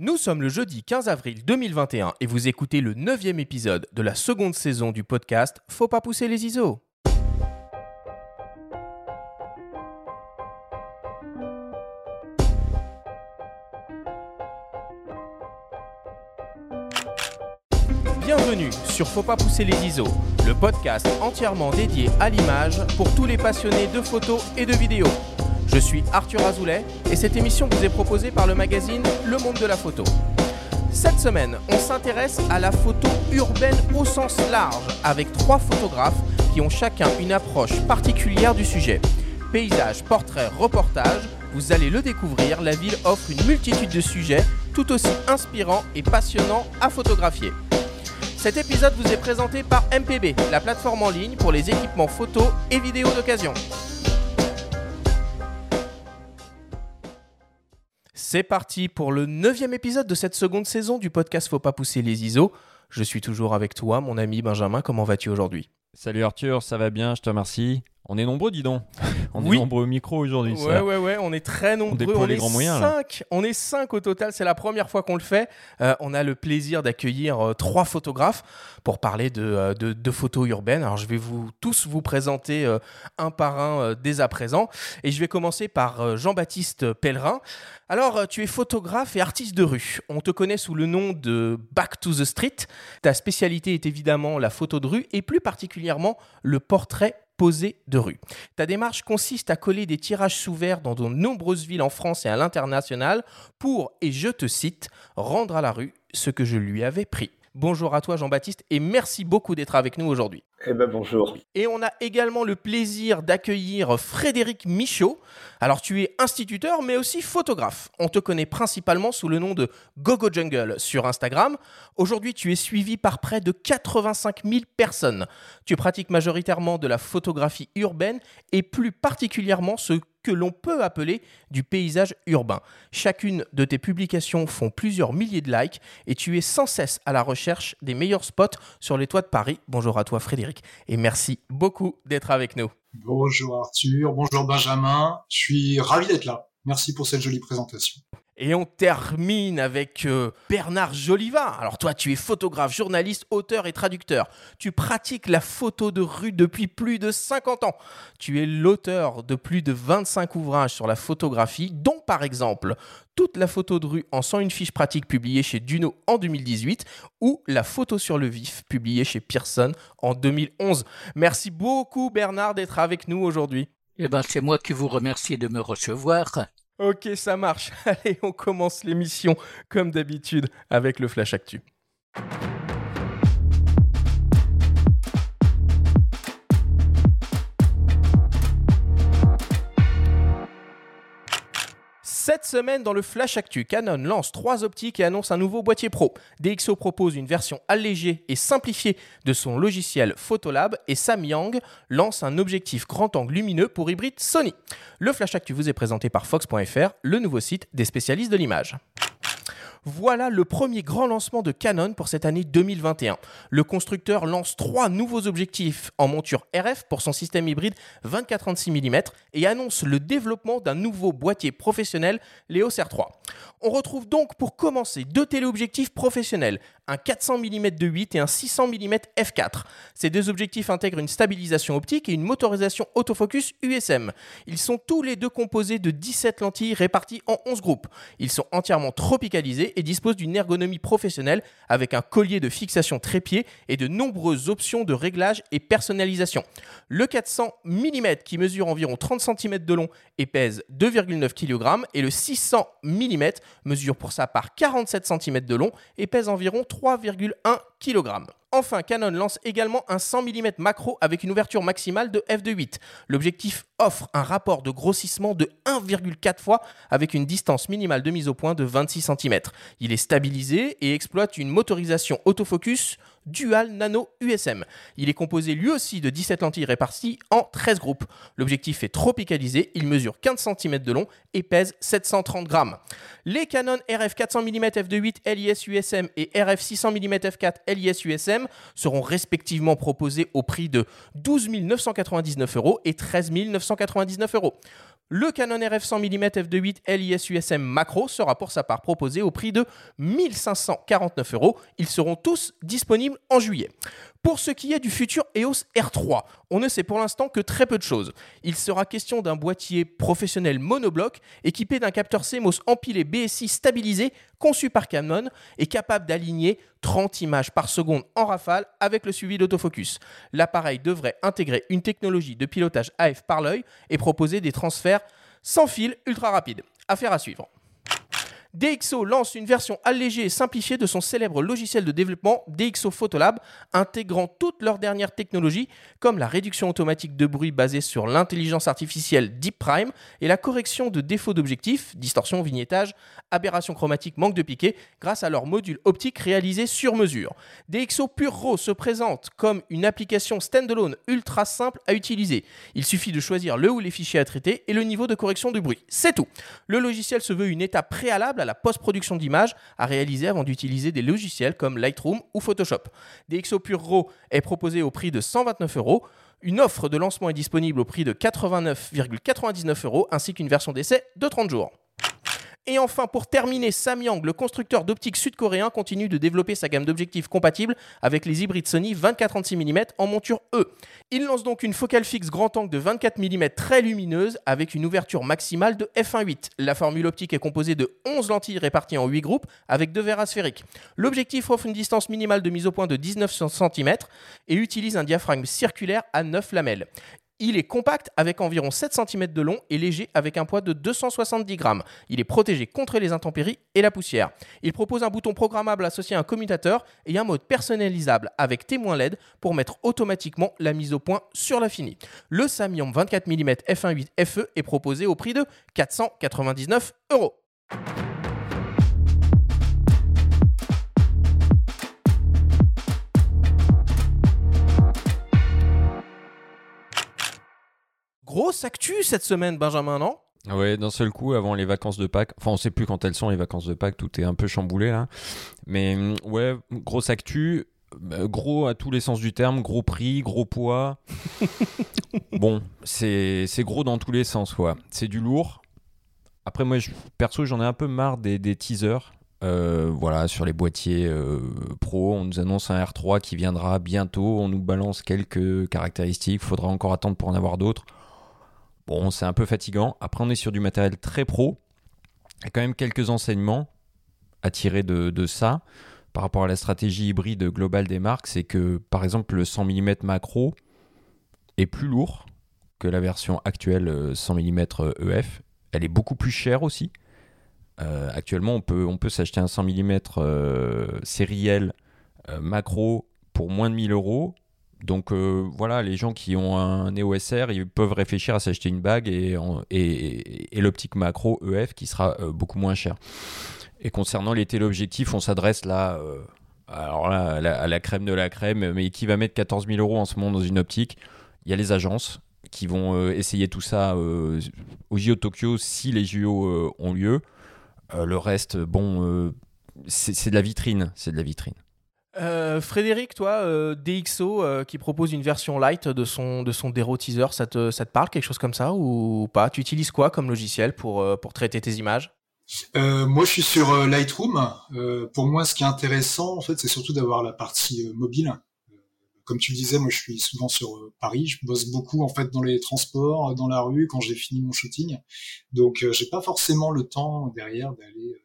Nous sommes le jeudi 15 avril 2021 et vous écoutez le neuvième épisode de la seconde saison du podcast Faut pas pousser les ISO. Bienvenue sur Faut pas pousser les ISO, le podcast entièrement dédié à l'image pour tous les passionnés de photos et de vidéos. Je suis Arthur Azoulay et cette émission vous est proposée par le magazine Le Monde de la Photo. Cette semaine, on s'intéresse à la photo urbaine au sens large avec trois photographes qui ont chacun une approche particulière du sujet. Paysage, portrait, reportage, vous allez le découvrir, la ville offre une multitude de sujets tout aussi inspirants et passionnants à photographier. Cet épisode vous est présenté par MPB, la plateforme en ligne pour les équipements photo et vidéo d'occasion. C'est parti pour le neuvième épisode de cette seconde saison du podcast Faut pas pousser les ISO. Je suis toujours avec toi, mon ami Benjamin. Comment vas-tu aujourd'hui? Salut Arthur, ça va bien, je te remercie. On est nombreux, dis donc. On Oui. est nombreux au micro aujourd'hui. Ouais, ça. ouais, ouais, on est très nombreux. on les est grands moyens, là. cinq. On est cinq au total. C'est la première fois qu'on le fait. Euh, on a le plaisir d'accueillir euh, trois photographes pour parler de, euh, de, de photos urbaines. Alors, je vais vous tous vous présenter euh, un par un euh, dès à présent. Et je vais commencer par euh, Jean-Baptiste Pellerin. Alors, tu es photographe et artiste de rue. On te connaît sous le nom de Back to the Street. Ta spécialité est évidemment la photo de rue et plus particulièrement le portrait posé de rue. Ta démarche consiste à coller des tirages sous verre dans de nombreuses villes en France et à l'international pour, et je te cite, rendre à la rue ce que je lui avais pris. Bonjour à toi Jean-Baptiste et merci beaucoup d'être avec nous aujourd'hui. Eh ben bonjour. Et on a également le plaisir d'accueillir Frédéric Michaud. Alors tu es instituteur mais aussi photographe. On te connaît principalement sous le nom de Gogo Jungle sur Instagram. Aujourd'hui tu es suivi par près de 85 000 personnes. Tu pratiques majoritairement de la photographie urbaine et plus particulièrement ce que l'on peut appeler du paysage urbain. Chacune de tes publications font plusieurs milliers de likes et tu es sans cesse à la recherche des meilleurs spots sur les toits de Paris. Bonjour à toi Frédéric et merci beaucoup d'être avec nous. Bonjour Arthur, bonjour Benjamin, je suis ravi d'être là. Merci pour cette jolie présentation. Et on termine avec euh, Bernard Joliva. Alors toi, tu es photographe, journaliste, auteur et traducteur. Tu pratiques la photo de rue depuis plus de 50 ans. Tu es l'auteur de plus de 25 ouvrages sur la photographie, dont par exemple toute la photo de rue en 101 fiches pratiques publiée chez Duno en 2018 ou la photo sur le vif publiée chez Pearson en 2011. Merci beaucoup Bernard d'être avec nous aujourd'hui. Eh ben, c'est moi qui vous remercie de me recevoir. Ok, ça marche. Allez, on commence l'émission comme d'habitude avec le Flash Actu. Cette semaine, dans le Flash Actu, Canon lance trois optiques et annonce un nouveau boîtier pro. DxO propose une version allégée et simplifiée de son logiciel Photolab et Samyang lance un objectif grand angle lumineux pour hybride Sony. Le Flash Actu vous est présenté par Fox.fr, le nouveau site des spécialistes de l'image. Voilà le premier grand lancement de Canon pour cette année 2021. Le constructeur lance trois nouveaux objectifs en monture RF pour son système hybride 24-36 mm et annonce le développement d'un nouveau boîtier professionnel l'EOS R3. On retrouve donc pour commencer deux téléobjectifs professionnels, un 400 mm de 8 et un 600 mm f4. Ces deux objectifs intègrent une stabilisation optique et une motorisation autofocus USM. Ils sont tous les deux composés de 17 lentilles réparties en 11 groupes. Ils sont entièrement tropicalisés et disposent d'une ergonomie professionnelle avec un collier de fixation trépied et de nombreuses options de réglage et personnalisation. Le 400 mm qui mesure environ 30 cm de long et pèse 2,9 kg et le 600 mm mesure pour sa part 47 cm de long et pèse environ 3,1 Enfin, Canon lance également un 100 mm macro avec une ouverture maximale de f2.8. L'objectif offre un rapport de grossissement de 1,4 fois avec une distance minimale de mise au point de 26 cm. Il est stabilisé et exploite une motorisation autofocus Dual Nano USM. Il est composé lui aussi de 17 lentilles réparties en 13 groupes. L'objectif est tropicalisé, il mesure 15 cm de long et pèse 730 grammes. Les Canon RF 400 mm f2.8 LIS USM et RF 600 mm f4 LIS USM seront respectivement proposés au prix de 12 999 euros et 13 999 euros. Le Canon RF 100 mm f2.8 LIS USM macro sera pour sa part proposé au prix de 1549 euros. Ils seront tous disponibles en juillet. Pour ce qui est du futur EOS R3, on ne sait pour l'instant que très peu de choses. Il sera question d'un boîtier professionnel monobloc équipé d'un capteur CMOS empilé BSI stabilisé conçu par Canon et capable d'aligner 30 images par seconde en rafale avec le suivi d'autofocus. L'appareil devrait intégrer une technologie de pilotage AF par l'œil et proposer des transferts sans fil ultra rapides. Affaire à suivre. DxO lance une version allégée et simplifiée de son célèbre logiciel de développement DxO Photolab, intégrant toutes leurs dernières technologies comme la réduction automatique de bruit basée sur l'intelligence artificielle Deep Prime et la correction de défauts d'objectifs, distorsion, vignettage, aberration chromatique, manque de piqué, grâce à leur module optique réalisé sur mesure. DxO Pure Raw se présente comme une application standalone ultra simple à utiliser. Il suffit de choisir le ou les fichiers à traiter et le niveau de correction de bruit. C'est tout. Le logiciel se veut une étape préalable à la post-production d'images à réaliser avant d'utiliser des logiciels comme Lightroom ou Photoshop. DxO Pure RAW est proposé au prix de 129 euros. Une offre de lancement est disponible au prix de 89,99 euros ainsi qu'une version d'essai de 30 jours. Et enfin, pour terminer, Samyang, le constructeur d'optique sud-coréen, continue de développer sa gamme d'objectifs compatibles avec les hybrides Sony 24-36 mm en monture E. Il lance donc une focale fixe grand angle de 24 mm très lumineuse avec une ouverture maximale de f1.8. La formule optique est composée de 11 lentilles réparties en 8 groupes avec deux verres asphériques. L'objectif offre une distance minimale de mise au point de 19 cm et utilise un diaphragme circulaire à 9 lamelles. Il est compact avec environ 7 cm de long et léger avec un poids de 270 grammes. Il est protégé contre les intempéries et la poussière. Il propose un bouton programmable associé à un commutateur et un mode personnalisable avec témoin LED pour mettre automatiquement la mise au point sur la finie. Le Samyang 24 mm f1.8 FE est proposé au prix de 499 euros. Grosse actu cette semaine, Benjamin, non? Ouais, d'un seul coup, avant les vacances de Pâques, enfin on sait plus quand elles sont les vacances de Pâques, tout est un peu chamboulé là. Mais mm, ouais, grosse actu, bah, gros à tous les sens du terme, gros prix, gros poids. bon, c'est gros dans tous les sens, quoi. C'est du lourd. Après, moi, je, perso, j'en ai un peu marre des, des teasers. Euh, voilà, sur les boîtiers euh, pro, on nous annonce un R3 qui viendra bientôt. On nous balance quelques caractéristiques. Faudra encore attendre pour en avoir d'autres. Bon, c'est un peu fatigant. Après, on est sur du matériel très pro. Il y a quand même quelques enseignements à tirer de, ça par rapport à la stratégie hybride globale des marques. C'est que, par exemple, le 100 mm macro est plus lourd que la version actuelle 100 mm EF. Elle est beaucoup plus chère aussi. Euh, actuellement, on peut, s'acheter un 100 mm euh, sériel euh, macro pour moins de 1000 euros donc euh, voilà, les gens qui ont un EOS R, ils peuvent réfléchir à s'acheter une bague et, l'optique macro EF qui sera euh, beaucoup moins cher. Et concernant les téléobjectifs, on s'adresse là, euh, alors là à la, crème de la crème, mais qui va mettre 14 000 euros en ce moment dans une optique Il y a les agences qui vont essayer tout ça au JO Tokyo si les JO ont lieu. le reste, bon, c'est de la vitrine, c'est de la vitrine. Euh, Frédéric, toi, euh, DxO euh, qui propose une version light de son, de son Dero Teaser, ça te, ça te parle quelque chose comme ça ou pas? Tu utilises quoi comme logiciel pour, pour traiter tes images? Moi, je suis sur Lightroom. pour moi, ce qui est intéressant, en fait, c'est surtout d'avoir la partie mobile. Comme tu le disais, moi, je suis souvent sur Paris. Je bosse beaucoup, en fait, dans les transports, dans la rue, quand j'ai fini mon shooting. Donc, j'ai pas forcément le temps derrière d'aller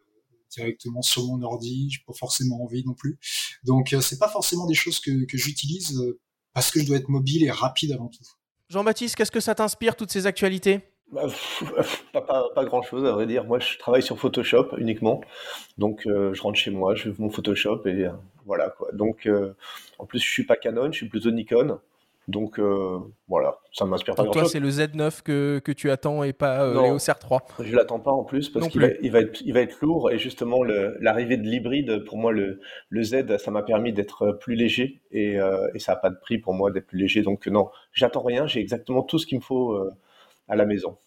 directement sur mon ordi, j'ai pas forcément envie non plus. Donc euh, c'est pas forcément des choses que, que j'utilise euh, parce que je dois être mobile et rapide avant tout. Jean-Baptiste, qu'est-ce que ça t'inspire toutes ces actualités? Bah, pas, pas, grand chose à vrai dire. Moi, je travaille sur Photoshop uniquement. Donc, euh, je rentre chez moi, je fais mon Photoshop et voilà quoi. Donc, en plus, je suis pas Canon, je suis plutôt Nikon. Donc euh, voilà, ça m'inspire pas. Donc toi, c'est le Z9 que, que, tu attends et pas euh, l'EOS R3 Je l'attends pas en plus parce qu'il va, il va, être, il va être lourd et justement l'arrivée de l'hybride, pour moi, le, le Z, ça m'a permis d'être plus léger et, euh, et ça n'a pas de prix pour moi d'être plus léger. Donc non, j'attends rien, j'ai exactement tout ce qu'il me faut euh, à la maison.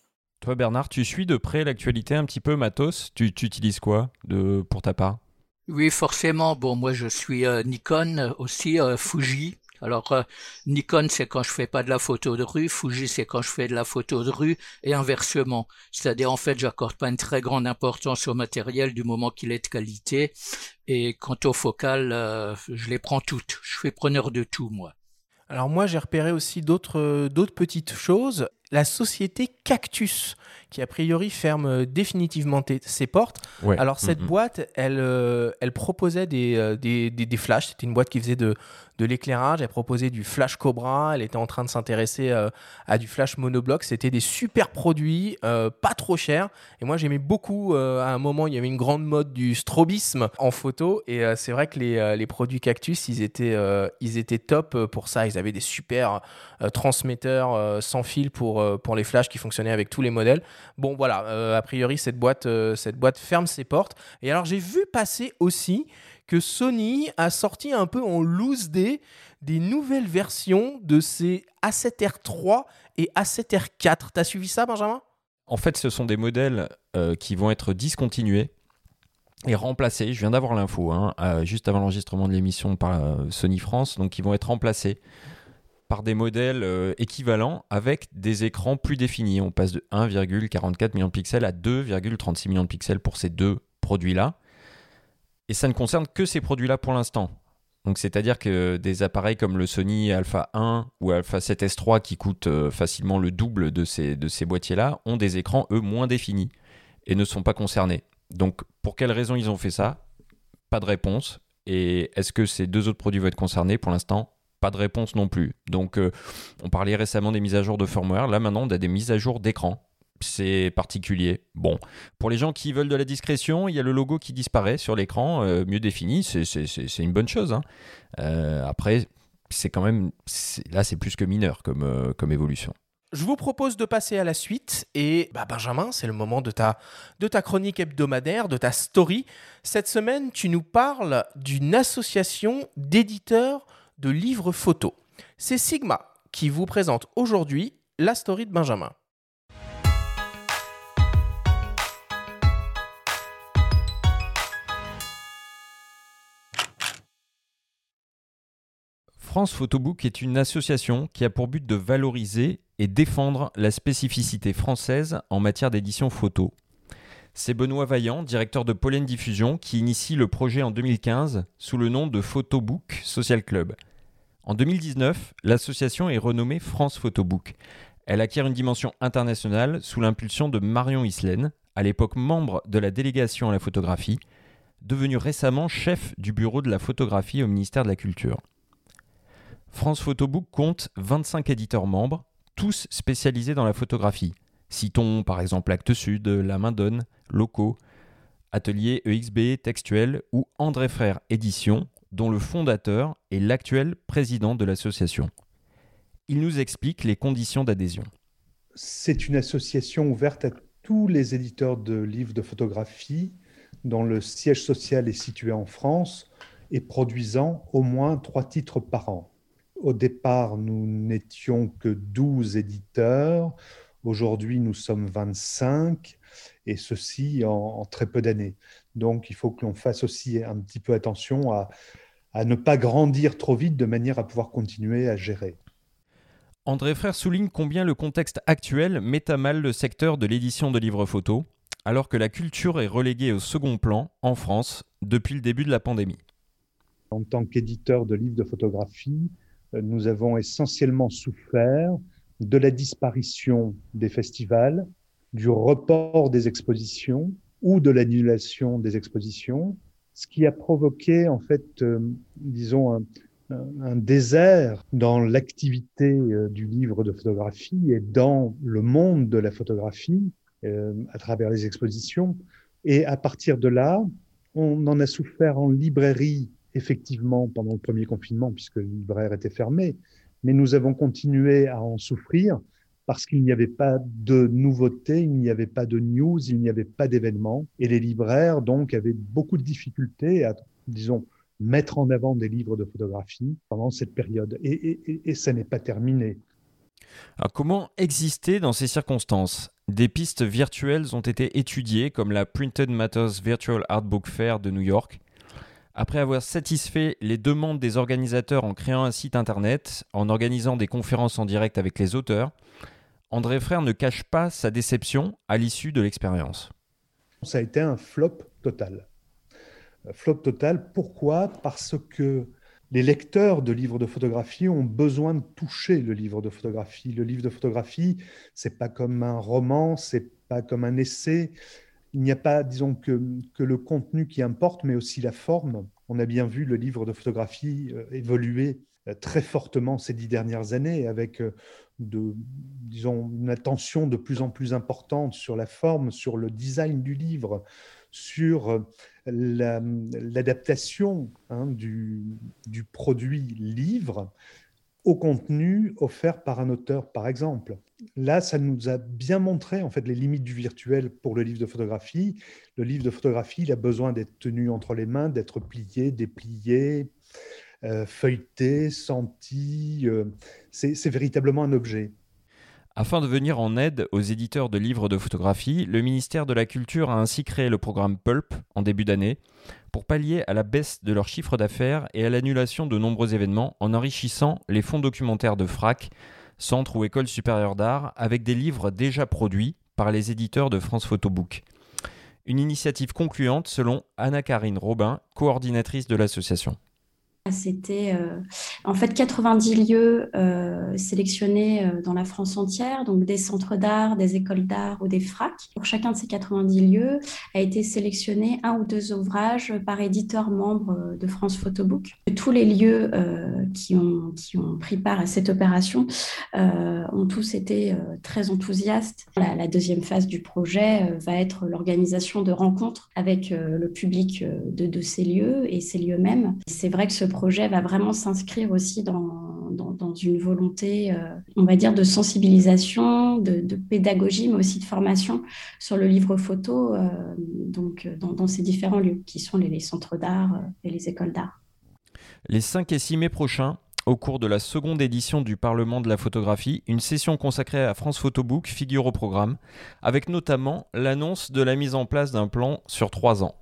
Toi, Bernard, tu suis de près l'actualité un petit peu matos? Tu, tu utilises quoi de, pour ta part? Oui, forcément. Bon, moi, je suis Nikon aussi, Fuji Alors euh, Nikon c'est quand je fais pas de la photo de rue, Fuji c'est quand je fais de la photo de rue et inversement. C'est-à-dire en fait j'accorde pas une très grande importance au matériel du moment qu'il est de qualité et quant au focal euh, je les prends toutes. Je suis preneur de tout moi. Alors moi j'ai repéré aussi d'autres d'autres petites choses. La société Cactus qui a priori ferme définitivement ses portes. Alors cette mm-hmm. boîte, elle, elle proposait des, des, des, des flashs. C'était une boîte qui faisait de, de l'éclairage. Elle proposait du flash Cobra. Elle était en train de s'intéresser euh, à du flash monobloc. C'était des super produits, euh, pas trop chers. Et moi, j'aimais beaucoup. Euh, à un moment, il y avait une grande mode du strobisme en photo. Et c'est vrai que les, les, produits Cactus, ils étaient, ils étaient top pour ça. Ils avaient des super transmetteurs sans fil pour, pour les flashs qui fonctionnaient avec tous les modèles. Bon, voilà. a priori, cette boîte, cette boîte ferme ses portes. Et alors, j'ai vu passer aussi que Sony a sorti un peu en loose day des nouvelles versions de ses A7R3 et A7R4. T'as suivi ça, Benjamin? En fait, ce sont des modèles euh, qui vont être discontinués et remplacés. Je viens d'avoir l'info, hein, euh, juste avant l'enregistrement de l'émission par euh, Sony France. Donc, ils vont être remplacés par des modèles équivalents avec des écrans plus définis. On passe de 1,44 million de pixels à 2,36 millions de pixels pour ces deux produits-là. Et ça ne concerne que ces produits-là pour l'instant. Donc c'est-à-dire que des appareils comme le Sony Alpha 1 ou Alpha 7S3 qui coûtent euh, facilement le double de ces, de ces boîtiers-là ont des écrans, eux, moins définis et ne sont pas concernés. Donc pour quelles raisons ils ont fait ça? Pas de réponse. Et est-ce que ces deux autres produits vont être concernés? Pour l'instant, pas de réponse non plus. Donc euh, on parlait récemment des mises à jour de firmware. Là maintenant, on a des mises à jour d'écran c'est particulier. Bon, pour les gens qui veulent de la discrétion, il y a le logo qui disparaît sur l'écran, euh, mieux défini, c'est une bonne chose. Hein. Euh, après, c'est quand même, là c'est plus que mineur comme, comme évolution. Je vous propose de passer à la suite et bah Benjamin, c'est le moment de ta, de ta chronique hebdomadaire, de ta story. Cette semaine, tu nous parles d'une association d'éditeurs de livres photos. C'est Sigma qui vous présente aujourd'hui la story de Benjamin. France Photobook est une association qui a pour but de valoriser et défendre la spécificité française en matière d'édition photo. C'est Benoît Vaillant, directeur de Pollen Diffusion, qui initie le projet en 2015 sous le nom de Photobook Social Club. En 2019, l'association est renommée France Photobook. Elle acquiert une dimension internationale sous l'impulsion de Marion Islaine, à l'époque membre de la délégation à la photographie, devenue récemment chef du bureau de la photographie au ministère de la Culture. France Photobook compte 25 éditeurs membres, tous spécialisés dans la photographie. Citons par exemple Actes Sud, La Main Donne, Locaux, Atelier EXB, Textuel ou André Frère Édition, dont le fondateur est l'actuel président de l'association. Il nous explique les conditions d'adhésion. C'est une association ouverte à tous les éditeurs de livres de photographie dont le siège social est situé en France et produisant au moins trois titres par an. Au départ, nous n'étions que 12 éditeurs. Aujourd'hui, nous sommes 25, et ceci en, très peu d'années. Donc, il faut que l'on fasse aussi un petit peu attention à, à ne pas grandir trop vite de manière à pouvoir continuer à gérer. André Frère souligne combien le contexte actuel met à mal le secteur de l'édition de livres photos, alors que la culture est reléguée au second plan en France depuis le début de la pandémie. En tant qu'éditeur de livres de photographie, nous avons essentiellement souffert de la disparition des festivals, du report des expositions ou de l'annulation des expositions, ce qui a provoqué en fait, euh, disons, un, désert dans l'activité euh, du livre de photographie et dans le monde de la photographie euh, à travers les expositions. Et à partir de là, on en a souffert en librairie effectivement pendant le premier confinement, puisque le libraire était fermé, mais nous avons continué à en souffrir parce qu'il n'y avait pas de nouveautés, il n'y avait pas de news, il n'y avait pas d'événements, et les libraires donc avaient beaucoup de difficultés à, disons, mettre en avant des livres de photographie pendant cette période. Et, et ça n'est pas terminé. Alors comment exister dans ces circonstances? Des pistes virtuelles ont été étudiées comme la Printed Matters Virtual Art Book Fair de New York, Après avoir satisfait les demandes des organisateurs en créant un site internet, en organisant des conférences en direct avec les auteurs, André Frère ne cache pas sa déception à l'issue de l'expérience. Ça a été un flop total. Flop total, pourquoi? Parce que les lecteurs de livres de photographie ont besoin de toucher le livre de photographie. Le livre de photographie, c'est pas comme un roman, c'est pas comme un essai. Il n'y a pas, disons, que, le contenu qui importe, mais aussi la forme. On a bien vu le livre de photographie euh, évoluer euh, très fortement ces dix dernières années, avec euh, disons, une attention de plus en plus importante sur la forme, sur le design du livre, sur l'adaptation hein, du, produit livre au contenu offert par un auteur, par exemple. Là, ça nous a bien montré en fait les limites du virtuel pour le livre de photographie. Le livre de photographie, il a besoin d'être tenu entre les mains, d'être plié, déplié, euh, feuilleté, senti. Euh, c'est véritablement un objet. Afin de venir en aide aux éditeurs de livres de photographie, le ministère de la Culture a ainsi créé le programme Pulp en début d'année pour pallier à la baisse de leur chiffre d'affaires et à l'annulation de nombreux événements en enrichissant les fonds documentaires de FRAC, Centre ou École supérieure d'art, avec des livres déjà produits par les éditeurs de France Photobook. Une initiative concluante selon Anna-Karine Robin, coordinatrice de l'association. C'était euh, en fait 90 lieux euh, sélectionnés euh, dans la France entière, donc des centres d'art, des écoles d'art ou des FRAC. Pour chacun de ces 90 lieux a été sélectionné un ou deux ouvrages par éditeur membre de France Photobook. Tous les lieux qui, ont, qui ont pris part à cette opération ont tous été très enthousiastes. La, la, deuxième phase du projet va être l'organisation de rencontres avec le public de, de, ces lieux et ces lieux mêmes. C'est vrai que ce projet va vraiment s'inscrire aussi dans, une volonté, euh, on va dire, de sensibilisation, de, pédagogie, mais aussi de formation sur le livre photo, euh, donc dans, dans, ces différents lieux, qui sont les, centres d'art euh, et les écoles d'art. Les 5 et 6 mai prochains, au cours de la seconde édition du Parlement de la photographie, une session consacrée à France Photobook figure au programme, avec notamment l'annonce de la mise en place d'un plan sur trois ans.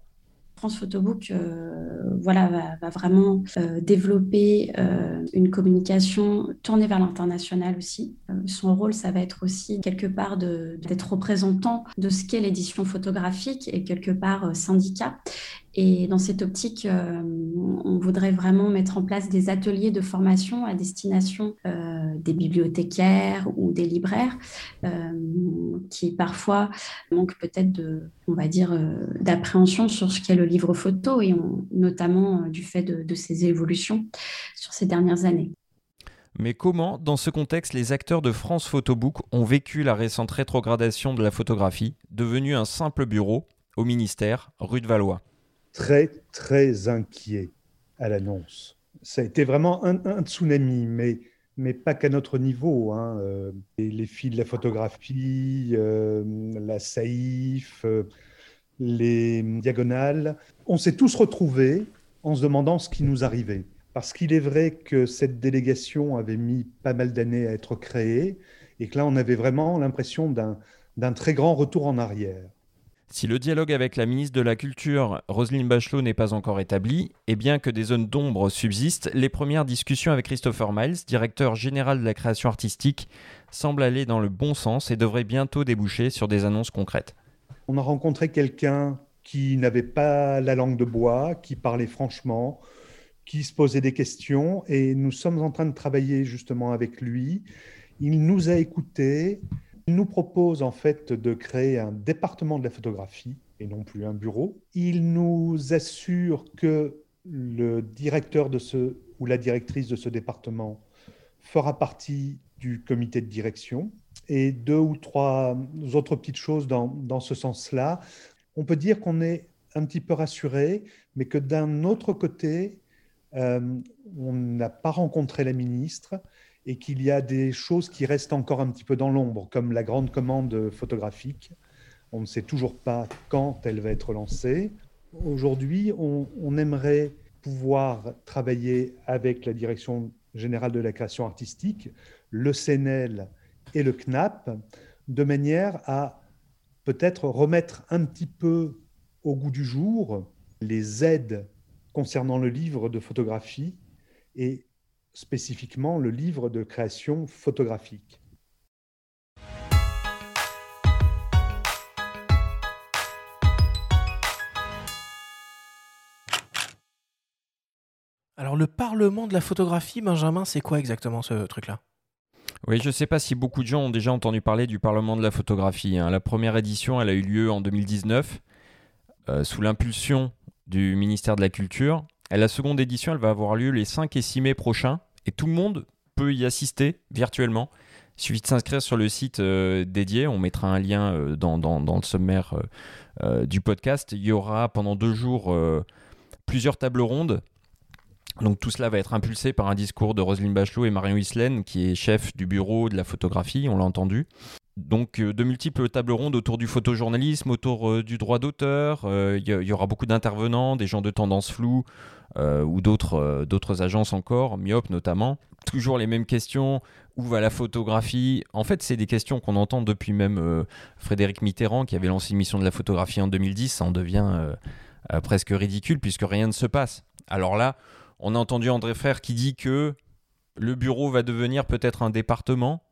France Photobook euh, voilà, va, vraiment euh, développer euh, une communication tournée vers l'international aussi. son rôle, ça va être aussi quelque part d'être représentant de ce qu'est l'édition photographique et quelque part syndicat. Et dans cette optique, euh, on voudrait vraiment mettre en place des ateliers de formation à destination euh, des bibliothécaires ou des libraires euh, qui parfois manquent peut-être de, on va dire, d'appréhension sur ce qu'est le livre photo et notamment du fait de, de ces évolutions sur ces dernières années. Mais comment, dans ce contexte, les acteurs de France Photobook ont vécu la récente rétrogradation de la photographie, devenue un simple bureau au ministère, rue de Valois? Très, très inquiet à l'annonce. Ça a été vraiment un, tsunami, mais, mais pas qu'à notre niveau. Hein. Euh, les, filles de la photographie, euh, la saïf, euh, les diagonales, on s'est tous retrouvés en se demandant ce qui nous arrivait. Parce qu'il est vrai que cette délégation avait mis pas mal d'années à être créée et que là, on avait vraiment l'impression d'un très grand retour en arrière. Si le dialogue avec la ministre de la Culture, Roselyne Bachelot, n'est pas encore établi, et bien que des zones d'ombre subsistent, les premières discussions avec Christopher Miles, directeur général de la création artistique, semblent aller dans le bon sens et devraient bientôt déboucher sur des annonces concrètes. On a rencontré quelqu'un qui n'avait pas la langue de bois, qui parlait franchement, qui se posait des questions, et nous sommes en train de travailler justement avec lui. Il nous a écoutés, il nous propose en fait de créer un département de la photographie et non plus un bureau. Il nous assure que le directeur de ce ou la directrice de ce département fera partie du comité de direction et deux ou trois autres petites choses dans, dans ce sens-là. On peut dire qu'on est un petit peu rassuré, mais que d'un autre côté, euh, on n'a pas rencontré la ministre et qu'il y a des choses qui restent encore un petit peu dans l'ombre, comme la grande commande photographique. On ne sait toujours pas quand elle va être lancée. Aujourd'hui, on, aimerait pouvoir travailler avec la Direction générale de la création artistique, le CNL et le CNAP, de manière à peut-être remettre un petit peu au goût du jour les aides concernant le livre de photographie et spécifiquement le livre de création photographique. Alors le Parlement de la photographie, Benjamin, c'est quoi exactement ce truc-là? Oui, je ne sais pas si beaucoup de gens ont déjà entendu parler du Parlement de la photographie. Hein. La première édition, elle a eu lieu en 2019, euh, sous l'impulsion du ministère de la Culture. Et la seconde édition, elle va avoir lieu les 5 et 6 mai prochains. Et tout le monde peut y assister virtuellement. Il suffit de s'inscrire sur le site euh, dédié. On mettra un lien euh, dans, le sommaire du podcast. Il y aura pendant deux jours plusieurs tables rondes donc tout cela va être impulsé par un discours de Roselyne Bachelot et Marion Islaine, qui est chef du bureau de la photographie, on l'a entendu. Donc euh, de multiples tables rondes autour du photojournalisme, autour euh, du droit d'auteur. Euh, il y, aura beaucoup d'intervenants, des gens de tendance floue ou d'autres agences encore, Myop notamment. Toujours les mêmes questions. Où va la photographie? En fait, c'est des questions qu'on entend depuis même Frédéric Mitterrand, qui avait lancé une mission de la photographie en 2010. Ça en devient presque ridicule puisque rien ne se passe. Alors là, on a entendu André Frère qui dit que le bureau va devenir peut-être un département.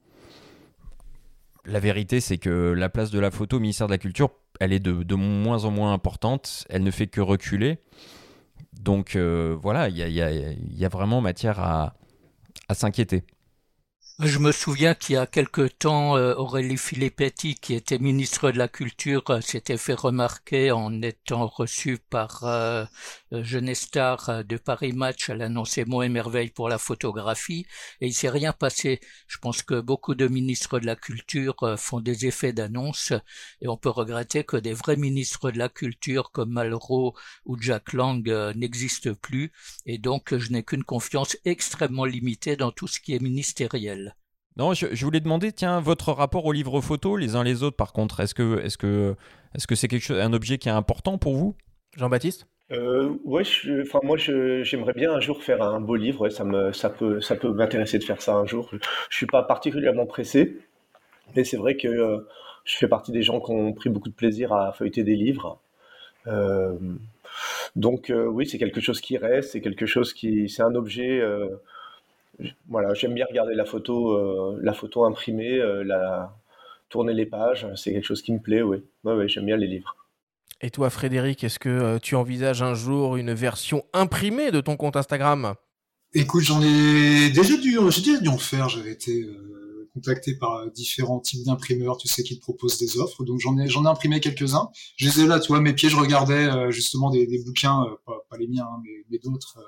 La vérité, c'est que la place de la photo au ministère de la Culture, elle est de, moins en moins importante. Elle ne fait que reculer. Donc euh, voilà, il y, a, vraiment matière à s'inquiéter. Je me souviens qu'il y a quelque temps, euh, Aurélie Filippetti, qui était ministre de la Culture, euh, s'était fait remarquer en étant reçue par Star de Paris Match. Elle annonçait mots et merveilles pour la photographie et il s'est rien passé. Je pense que beaucoup de ministres de la Culture font des effets d'annonce et on peut regretter que des vrais ministres de la Culture comme Malraux ou Jack Lang n'existent plus et donc je n'ai qu'une confiance extrêmement limitée dans tout ce qui est ministériel. Non, je, voulais demander, tiens, votre rapport aux livres photos, les uns les autres, par contre, est-ce que est-ce que est-ce que c'est quelque chose, un objet qui est important pour vous, Jean-Baptiste? Euh, ouais, enfin moi j'aimerais bien un jour faire un beau livre. ça me ça peut ça peut m'intéresser de faire ça un jour. Je, suis pas particulièrement pressé, mais c'est vrai que euh, je fais partie des gens qui ont pris beaucoup de plaisir à feuilleter des livres. Euh, donc oui, c'est quelque chose qui reste, c'est quelque chose qui, c'est un objet voilà, j'aime bien regarder la photo, euh, la photo imprimée, euh, la, tourner les pages. C'est quelque chose qui me plaît, oui. Ouais, j'aime bien les livres. Et toi, Frédéric, est-ce que euh, tu envisages un jour une version imprimée de ton compte Instagram? Écoute, j'en ai déjà dû, j'ai déjà dû en faire. J'avais été contacté par différents types d'imprimeurs, tu sais, qui proposent des offres. Donc j'en ai, imprimé quelques-uns. Je les ai là, tu vois, mes pieds, je regardais justement des, bouquins, pas, les miens, hein, mais, d'autres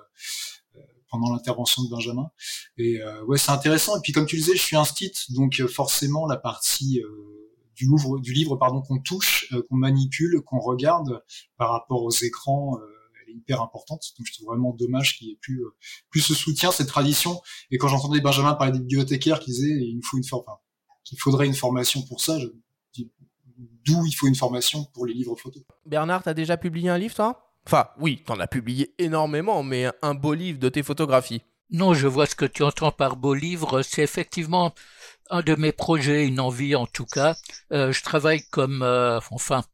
pendant l'intervention de Benjamin. Et euh, ouais, c'est intéressant. Et puis comme tu le disais, je suis un stit, donc euh, forcément la partie euh, du livre, du livre pardon, qu'on touche, qu'on manipule, qu'on regarde par rapport aux écrans, elle est hyper importante. Donc je trouve vraiment dommage qu'il y ait plus, plus ce soutien, cette tradition. Et quand j'entendais Benjamin parler des bibliothécaires qui disaient il faut une enfin, qu'il faudrait une formation pour ça, je dis d'où il faut une formation pour les livres photos. Bernard, tu as déjà publié un livre, toi? Enfin, oui, t'en as publié énormément, mais un beau livre de tes photographies. Non, je vois ce que tu entends par beau livre. C'est effectivement un de mes projets, une envie en tout cas. Euh, je travaille comme, euh, enfin,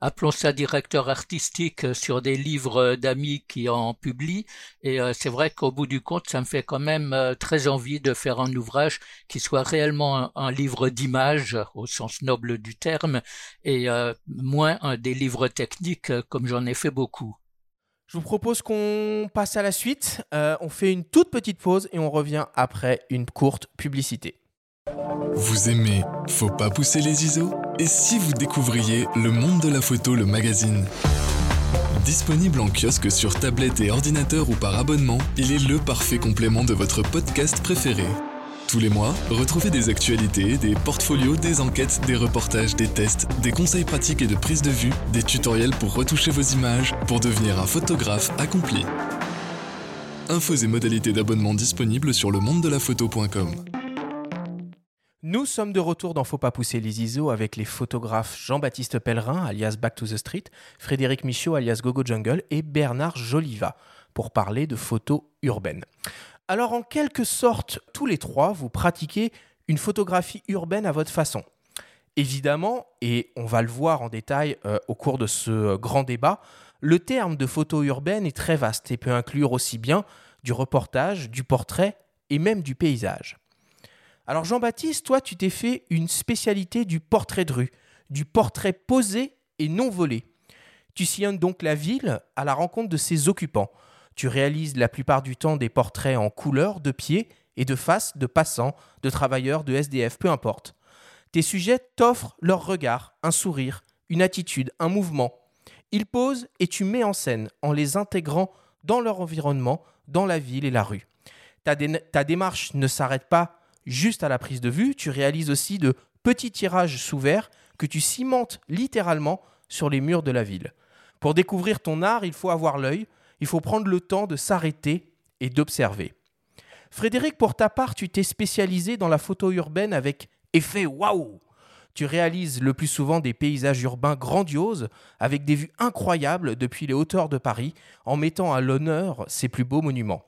appelons ça directeur artistique euh, sur des livres d'amis qui en publient. Et c'est vrai qu'au bout du compte, ça me fait quand même très envie de faire un ouvrage qui soit réellement un, livre d'images au sens noble du terme et moins des livres techniques comme j'en ai fait beaucoup. Je vous propose qu'on passe à la suite. Euh, on fait une toute petite pause et on revient après une courte publicité. Vous aimez Faut pas pousser les ISO? Et si vous découvriez Le Monde de la Photo, le magazine? Disponible en kiosque sur tablette et ordinateur ou par abonnement, il est le parfait complément de votre podcast préféré. Tous les mois, retrouvez des actualités, des portfolios, des enquêtes, des reportages, des tests, des conseils pratiques et de prise de vue, des tutoriels pour retoucher vos images, pour devenir un photographe accompli. Infos et modalités d'abonnement disponibles sur le monde de la photo.com. Nous sommes de retour dans Faut pas pousser les ISO avec les photographes Jean-Baptiste Pellerin, alias Back to the Street, Frédéric Michaud, alias Gogo Jungle, et Bernard Joliva, pour parler de photos urbaines. Alors en quelque sorte, tous les trois, vous pratiquez une photographie urbaine à votre façon. Évidemment, et on va le voir en détail euh, au cours de ce grand débat, Le terme de photo urbaine est très vaste et peut inclure aussi bien du reportage, du portrait et même du paysage. Alors Jean-Baptiste, toi tu t'es fait une spécialité du portrait de rue, du portrait posé et non volé. Tu sillonnes donc la ville à la rencontre de ses occupants. Tu réalises la plupart du temps des portraits en couleur, de pied et de face, de passants, de travailleurs, de SDF, peu importe. Tes sujets t'offrent leur regard, un sourire, une attitude, un mouvement. Ils posent et tu mets en scène en les intégrant dans leur environnement, dans la ville et la rue. Ta, ta démarche ne s'arrête pas juste à la prise de vue, tu réalises aussi de petits tirages sous verre que tu cimentes littéralement sur les murs de la ville. Pour découvrir ton art, il faut avoir l'œil, il faut prendre le temps de s'arrêter et d'observer. Frédéric, pour ta part, tu t'es spécialisé dans la photo urbaine avec effet waouh. Tu réalises le plus souvent des paysages urbains grandioses avec des vues incroyables depuis les hauteurs de Paris en mettant à l'honneur ses plus beaux monuments.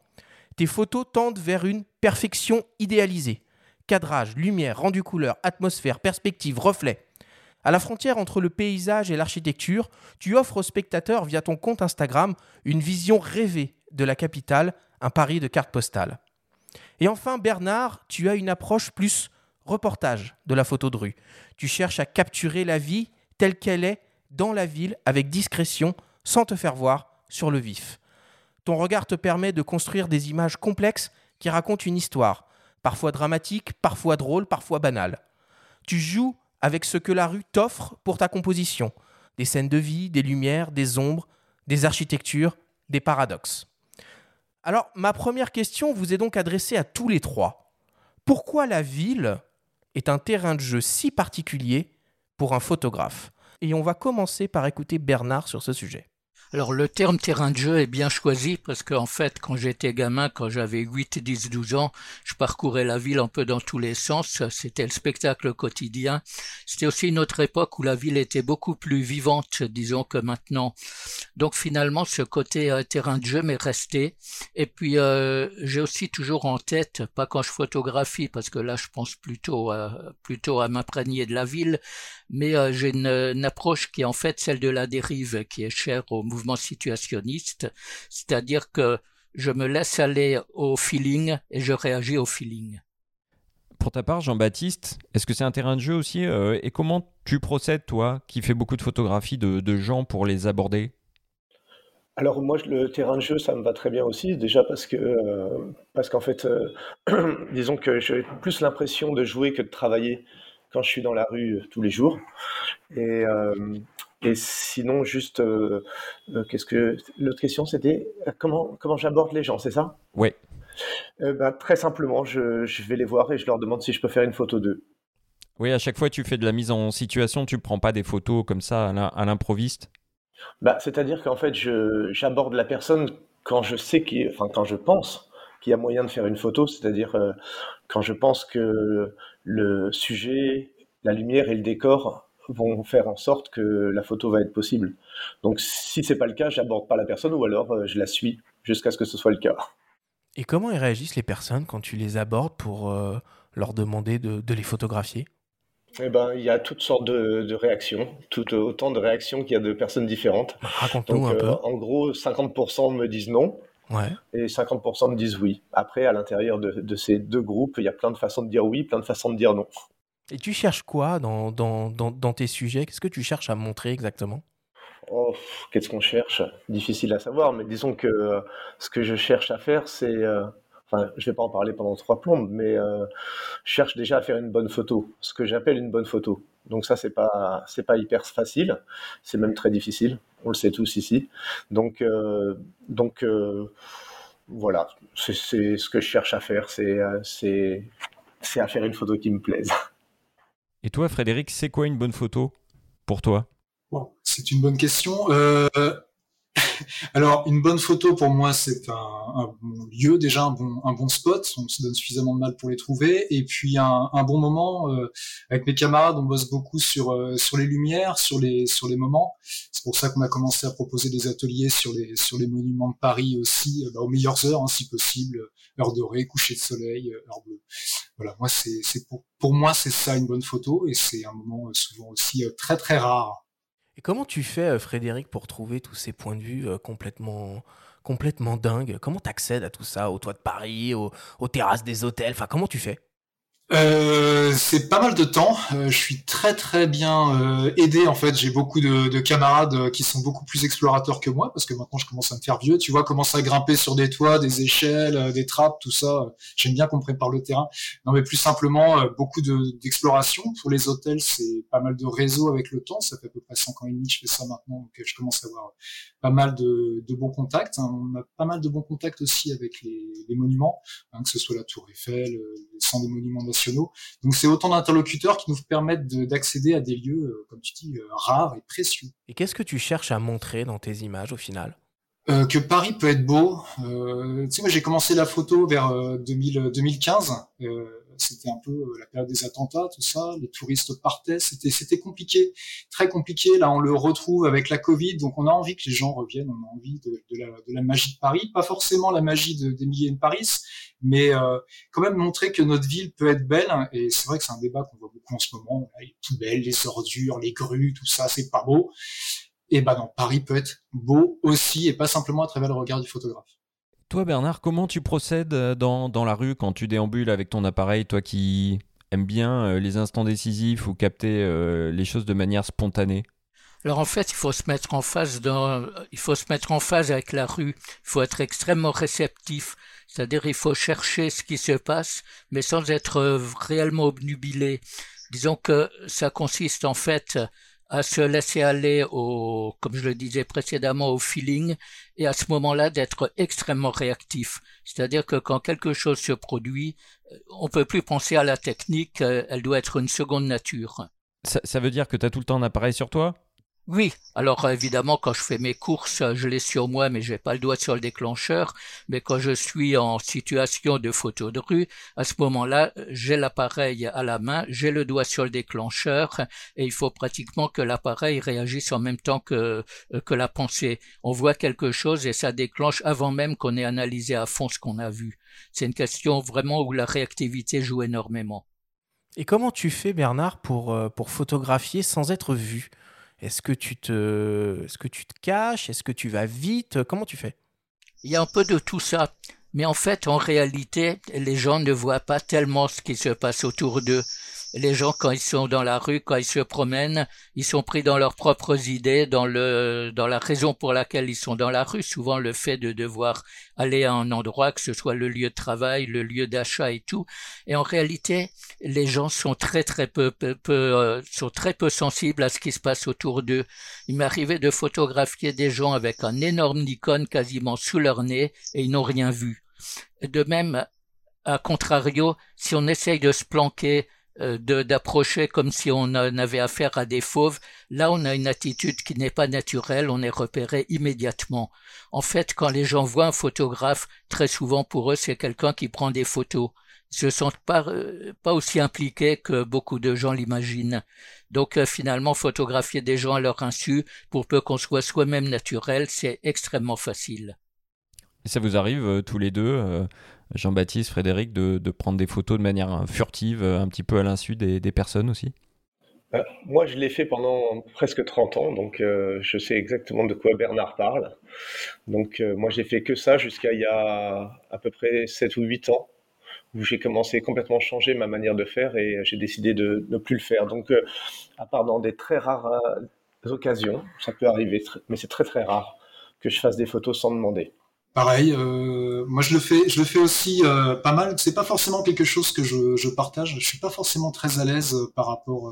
Tes photos tendent vers une perfection idéalisée. Cadrage, lumière, rendu couleur, atmosphère, perspective, reflet. À la frontière entre le paysage et l'architecture, tu offres aux spectateurs via ton compte Instagram une vision rêvée de la capitale, un pari de carte postale. Et enfin, Bernard, tu as une approche plus reportage de la photo de rue. Tu cherches à capturer la vie telle qu'elle est dans la ville avec discrétion, sans te faire voir sur le vif. Ton regard te permet de construire des images complexes qui racontent une histoire, parfois dramatique, parfois drôle, parfois banale. Tu joues avec ce que la rue t'offre pour ta composition, des scènes de vie, des lumières, des ombres, des architectures, des paradoxes. Alors, ma première question vous est donc adressée à tous les trois. Pourquoi la ville est un terrain de jeu si particulier pour un photographe? Et on va commencer par écouter Bernard sur ce sujet. Alors le terme terrain de jeu est bien choisi parce qu'en fait quand j'étais gamin, quand j'avais 8, 10, 12 ans, je parcourais la ville un peu dans tous les sens, c'était le spectacle quotidien. C'était aussi une autre époque où la ville était beaucoup plus vivante, disons que maintenant. Donc finalement ce côté euh, terrain de jeu m'est resté. Et puis euh, j'ai aussi toujours en tête, pas quand je photographie parce que là je pense plutôt, plutôt à m'imprégner de la ville, mais euh, j'ai une, une, approche qui est en fait celle de la dérive, qui est chère au mouvement situationniste, c'est-à-dire que je me laisse aller au feeling et je réagis au feeling. Pour ta part, Jean-Baptiste, est-ce que c'est un terrain de jeu aussi euh, Et comment tu procèdes, toi, qui fais beaucoup de photographies de, gens pour les aborder? Alors moi, le terrain de jeu, ça me va très bien aussi, déjà parce que euh, parce qu'en fait, disons que j'ai plus l'impression de jouer que de travailler quand je suis dans la rue euh, tous les jours. Et, euh, et sinon, juste, euh, qu'est-ce que l'autre question, c'était comment comment j'aborde les gens, c'est ça? Oui. Bah, très simplement, je, je, vais les voir et je leur demande si je peux faire une photo d'eux. Oui, à chaque fois, tu fais de la mise en situation, tu prends pas des photos comme ça à l'improviste? Bah, c'est-à-dire qu'en fait, j'aborde la personne quand je sais qu'il, enfin quand je pense qu'il y a moyen de faire une photo, c'est-à-dire quand je pense que le sujet, la lumière et le décor vont faire en sorte que la photo va être possible. Donc si c'est pas le cas, j'aborde pas la personne ou alors euh, je la suis jusqu'à ce que ce soit le cas. Et comment ils réagissent les personnes quand tu les abordes pour euh, leur demander de, les photographier? Eh ben, il y a toutes sortes de, réactions, tout autant de réactions qu'il y a de personnes différentes. Raconte-nous un peu. Euh, en gros, 50% me disent non, et 50% me disent oui. Après, à l'intérieur de, ces deux groupes, il y a plein de façons de dire oui, plein de façons de dire non. Et tu cherches quoi dans, dans, dans, tes sujets? Qu'est-ce que tu cherches à montrer exactement? Oh, Qu'est-ce qu'on cherche? Difficile à savoir, mais disons que euh, ce que je cherche à faire, c'est... Euh, enfin, je ne vais pas en parler pendant trois plombes, mais euh, je cherche déjà à faire une bonne photo, ce que j'appelle une bonne photo. Donc ça, c'est pas pas hyper facile, c'est même très difficile. On le sait tous ici. Donc donc voilà, c'est ce que je cherche à faire, c'est c'est à faire une photo qui me plaise. Et toi, Frédéric, c'est quoi une bonne photo pour toi? C'est une bonne question. Euh, alors, une bonne photo pour moi, c'est un, bon lieu, déjà un bon, un bon spot. On se donne suffisamment de mal pour les trouver. Et puis un, bon moment. Euh, avec mes camarades, on bosse beaucoup sur euh, sur les lumières, sur les sur les moments. C'est pour ça qu'on a commencé à proposer des ateliers sur les sur les monuments de Paris aussi, euh, bah, aux meilleures heures, hein, si possible, heure dorée, coucher de soleil, heure bleue. Voilà, moi c'est pour pour moi c'est ça une bonne photo et c'est un moment souvent aussi très très rare. Et comment tu fais, Frédéric, pour trouver tous ces points de vue complètement complètement dingues? Comment tu accèdes à tout ça, au toit de Paris, aux terrasses des hôtels? Enfin, comment tu fais? Euh, c'est pas mal de temps. Euh, je suis très très bien euh, aidé en fait. J'ai beaucoup de, de, camarades qui sont beaucoup plus explorateurs que moi parce que maintenant je commence à me faire vieux. Tu vois, commencer à grimper sur des toits, des échelles, des trappes, tout ça. J'aime bien qu'on prépare le terrain. Non, mais plus simplement beaucoup d'exploration. Pour les hôtels, c'est pas mal de réseaux avec le temps. Ça fait à peu près 5 ans et demi que je fais ça maintenant, donc je commence à avoir pas mal de, de bons contacts. On a pas mal de bons contacts aussi avec les, les monuments, hein, que ce soit la Tour Eiffel, les centres des monuments donc c'est autant d'interlocuteurs qui nous permettent d'accéder à des lieux, euh, comme tu dis, euh, rares et précieux. Et qu'est-ce que tu cherches à montrer dans tes images au final? Euh, que Paris peut être beau. tu sais, moi j'ai commencé la photo vers 2015 c'était un peu euh, la période des attentats, tout ça. Les touristes partaient, c'était c'était compliqué, très compliqué. Là, on le retrouve avec la Covid, donc on a envie que les gens reviennent. On a envie de, la, de la, magie de Paris, pas forcément la magie d'Emily de, Paris, mais euh, quand même montrer que notre ville peut être belle. Et c'est vrai que c'est un débat qu'on voit beaucoup en ce moment. Les poubelles, les ordures, les grues, tout ça, c'est pas beau. Et ben non, Paris peut être beau aussi, et pas simplement à travers le regard du photographe. Toi, Bernard, comment tu procèdes euh, dans, dans, la rue quand tu déambules avec ton appareil, toi qui aimes bien euh, les instants décisifs ou capter euh, les choses de manière spontanée? Alors en fait, il faut se mettre en face dans, il faut se mettre en phase avec la rue. Il faut être extrêmement réceptif. C'est-à-dire, il faut chercher ce qui se passe, mais sans être réellement obnubilé. Disons que ça consiste en fait à se laisser aller au, comme je le disais précédemment, au feeling et à ce moment-là d'être extrêmement réactif. C'est-à-dire que quand quelque chose se produit, euh, on peut plus penser à la technique, euh, elle doit être une seconde nature. Ça, ça veut dire que tu as tout le temps un appareil sur toi? Oui, alors évidemment quand je fais mes courses, je l'ai sur moi mais j'ai pas le doigt sur le déclencheur, mais quand je suis en situation de photo de rue, à ce moment-là, j'ai l'appareil à la main, j'ai le doigt sur le déclencheur et il faut pratiquement que l'appareil réagisse en même temps que euh, que la pensée. On voit quelque chose et ça déclenche avant même qu'on ait analysé à fond ce qu'on a vu. C'est une question vraiment où la réactivité joue énormément. Et comment tu fais Bernard pour euh, pour photographier sans être vu? Est-ce que tu te, est-ce que tu te caches? Est-ce que tu vas vite? Comment tu fais? Il y a un peu de tout ça. Mais en fait, en réalité, les gens ne voient pas tellement ce qui se passe autour d'eux les gens quand ils sont dans la rue, quand ils se promènent, ils sont pris dans leurs propres idées, dans le dans la raison pour laquelle ils sont dans la rue. Souvent le fait de devoir aller à un endroit, que ce soit le lieu de travail, le lieu d'achat et tout. Et en réalité, les gens sont très très peu, peu, euh, sont très peu sensibles à ce qui se passe autour d'eux. Il m'est arrivé de photographier des gens avec un énorme Nikon quasiment sous leur nez et ils n'ont rien vu. De même, à contrario, si on essaye de se planquer d'approcher comme si on avait affaire à des fauves. Là, on a une attitude qui n'est pas naturelle, on est repéré immédiatement. En fait, quand les gens voient un photographe, très souvent pour eux, c'est quelqu'un qui prend des photos. Ils se sentent pas, euh, pas aussi impliqués que beaucoup de gens l'imaginent. Donc euh, finalement, photographier des gens à leur insu, pour peu qu'on soit soi-même naturel, c'est extrêmement facile. Ça vous arrive tous les deux Jean-Baptiste, Frédéric, de, prendre des photos de manière euh, furtive, euh, un petit peu à l'insu des, personnes aussi? Euh, Moi, je l'ai fait pendant presque 30 ans, donc je sais exactement de quoi Bernard parle. Donc moi, j'ai fait que ça jusqu'à il y a à peu près 7 ou 8 ans, où j'ai commencé complètement changer ma manière de faire et j'ai décidé de ne plus le faire. Donc, à part dans des très rares occasions, ça peut arriver, mais c'est très très rare que je fasse des photos sans demander. Pareil, euh, moi je le fais, je le fais aussi euh, pas mal. C'est pas forcément quelque chose que je, je, partage. Je suis pas forcément très à l'aise euh, par rapport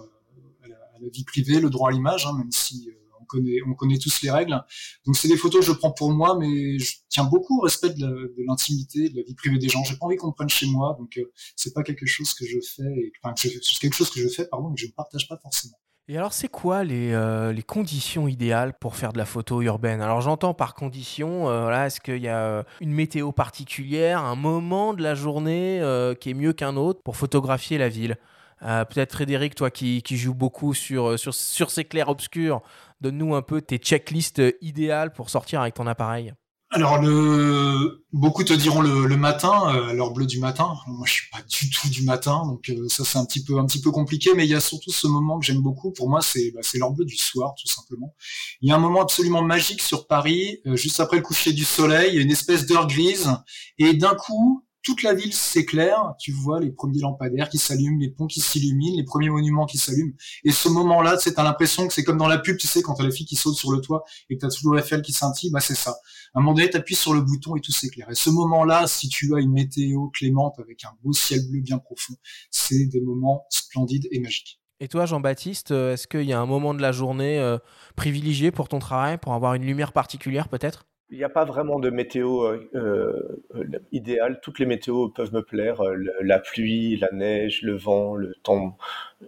à la, vie privée, le droit à l'image, hein, même si on connaît, on connaît tous les règles. Donc c'est des photos que je prends pour moi, mais je tiens beaucoup au respect de l'intimité, de, la vie privée des gens. J'ai pas envie qu'on prenne chez moi, donc c'est pas quelque chose que je fais, enfin c'est quelque chose que je fais, pardon, mais je ne partage pas forcément. Et alors, c'est quoi les, euh, les, conditions idéales pour faire de la photo urbaine? Alors, j'entends par condition, euh, est-ce qu'il y a euh, une météo particulière, un moment de la journée qui est mieux qu'un autre pour photographier la ville? Peut-être Frédéric, toi qui, qui joues beaucoup sur, sur, sur ces clairs obscurs, donne-nous un peu tes checklists idéales pour sortir avec ton appareil. Alors le beaucoup te diront le, matin, euh, l'heure bleue du matin. Moi je suis pas du tout du matin, donc euh, ça c'est un petit peu un petit peu compliqué. Mais il y a surtout ce moment que j'aime beaucoup. Pour moi c'est bah, l'heure bleue du soir tout simplement. Il y a un moment absolument magique sur Paris, euh, juste après le coucher du soleil, une espèce d'heure grise et d'un coup toute la ville s'éclaire, tu vois les premiers lampadaires qui s'allument, les ponts qui s'illuminent, les premiers monuments qui s'allument. Et ce moment-là, tu t'as l'impression que c'est comme dans la pub, tu sais, quand t'as la fille qui saute sur le toit et que t'as toujours Eiffel qui scintille, bah c'est ça. À un moment donné, t'appuies sur le bouton et tout s'éclaire. Et ce moment-là, si tu as une météo clémente avec un beau ciel bleu bien profond, c'est des moments splendides et magiques. Et toi, Jean-Baptiste, euh, est-ce qu'il y a un moment de la journée euh, privilégié pour ton travail, pour avoir une lumière particulière peut-être? Il n'y a pas vraiment de météo euh, euh, idéale. Toutes les météos peuvent me plaire. Euh, la pluie, la neige, le vent, le temps,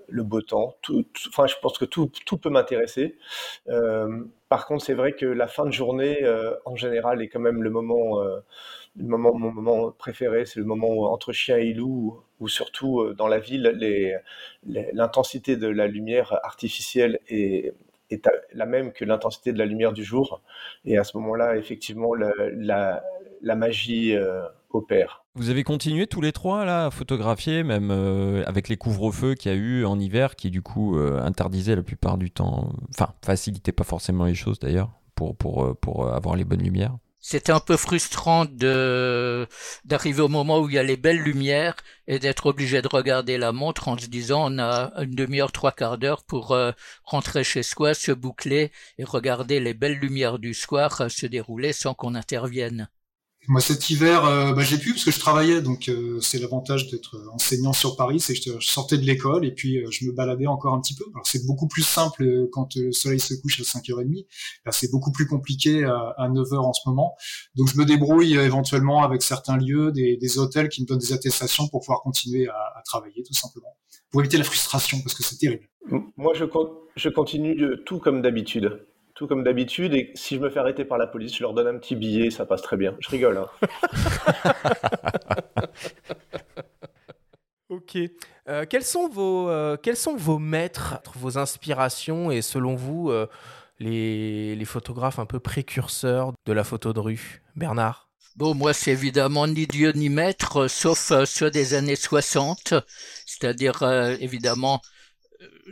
le beau temps. Tout, enfin, je pense que tout, tout peut m'intéresser. par contre, c'est vrai que la fin de journée, en général, est quand même le moment, le moment mon moment préféré. C'est le moment entre chien et loup, où surtout dans la ville, l'intensité de la lumière artificielle est est la même que l'intensité de la lumière du jour. Et à ce moment-là, effectivement, la, magie euh, opère. Vous avez continué tous les trois là à photographier, même euh, avec les couvre-feux qu'il y a eu en hiver, qui du coup euh, interdisaient la plupart du temps, enfin facilitaient pas forcément les choses d'ailleurs pour, pour, pour avoir les bonnes lumières? C'était un peu frustrant de d'arriver au moment où il y a les belles lumières et d'être obligé de regarder la montre en se disant on a une demi-heure, trois quarts d'heure pour euh, rentrer chez soi, se boucler et regarder les belles lumières du soir euh, se dérouler sans qu'on intervienne. Moi, cet hiver, euh, bah, j'ai pu parce que je travaillais, donc euh, c'est l'avantage d'être enseignant sur Paris, c'est que je, sortais de l'école et puis euh, je me baladais encore un petit peu. Alors c'est beaucoup plus simple quand le soleil se couche à 5h30. Là, c'est beaucoup plus compliqué à, 9h en ce moment. Donc je me débrouille éventuellement avec certains lieux, des, hôtels qui me donnent des attestations pour pouvoir continuer à, à travailler tout simplement, pour éviter la frustration parce que c'est terrible. Moi, je, je continue de tout comme d'habitude tout comme d'habitude. Et si je me fais arrêter par la police, je leur donne un petit billet, ça passe très bien. Je rigole. Hein. ok. Euh, quels, sont vos, euh, quels sont vos maîtres, vos inspirations et selon vous, euh, les, les, photographes un peu précurseurs de la photo de rue? Bernard? Bon, moi, c'est évidemment ni Dieu ni maître, sauf ceux des années 60, c'est-à-dire évidemment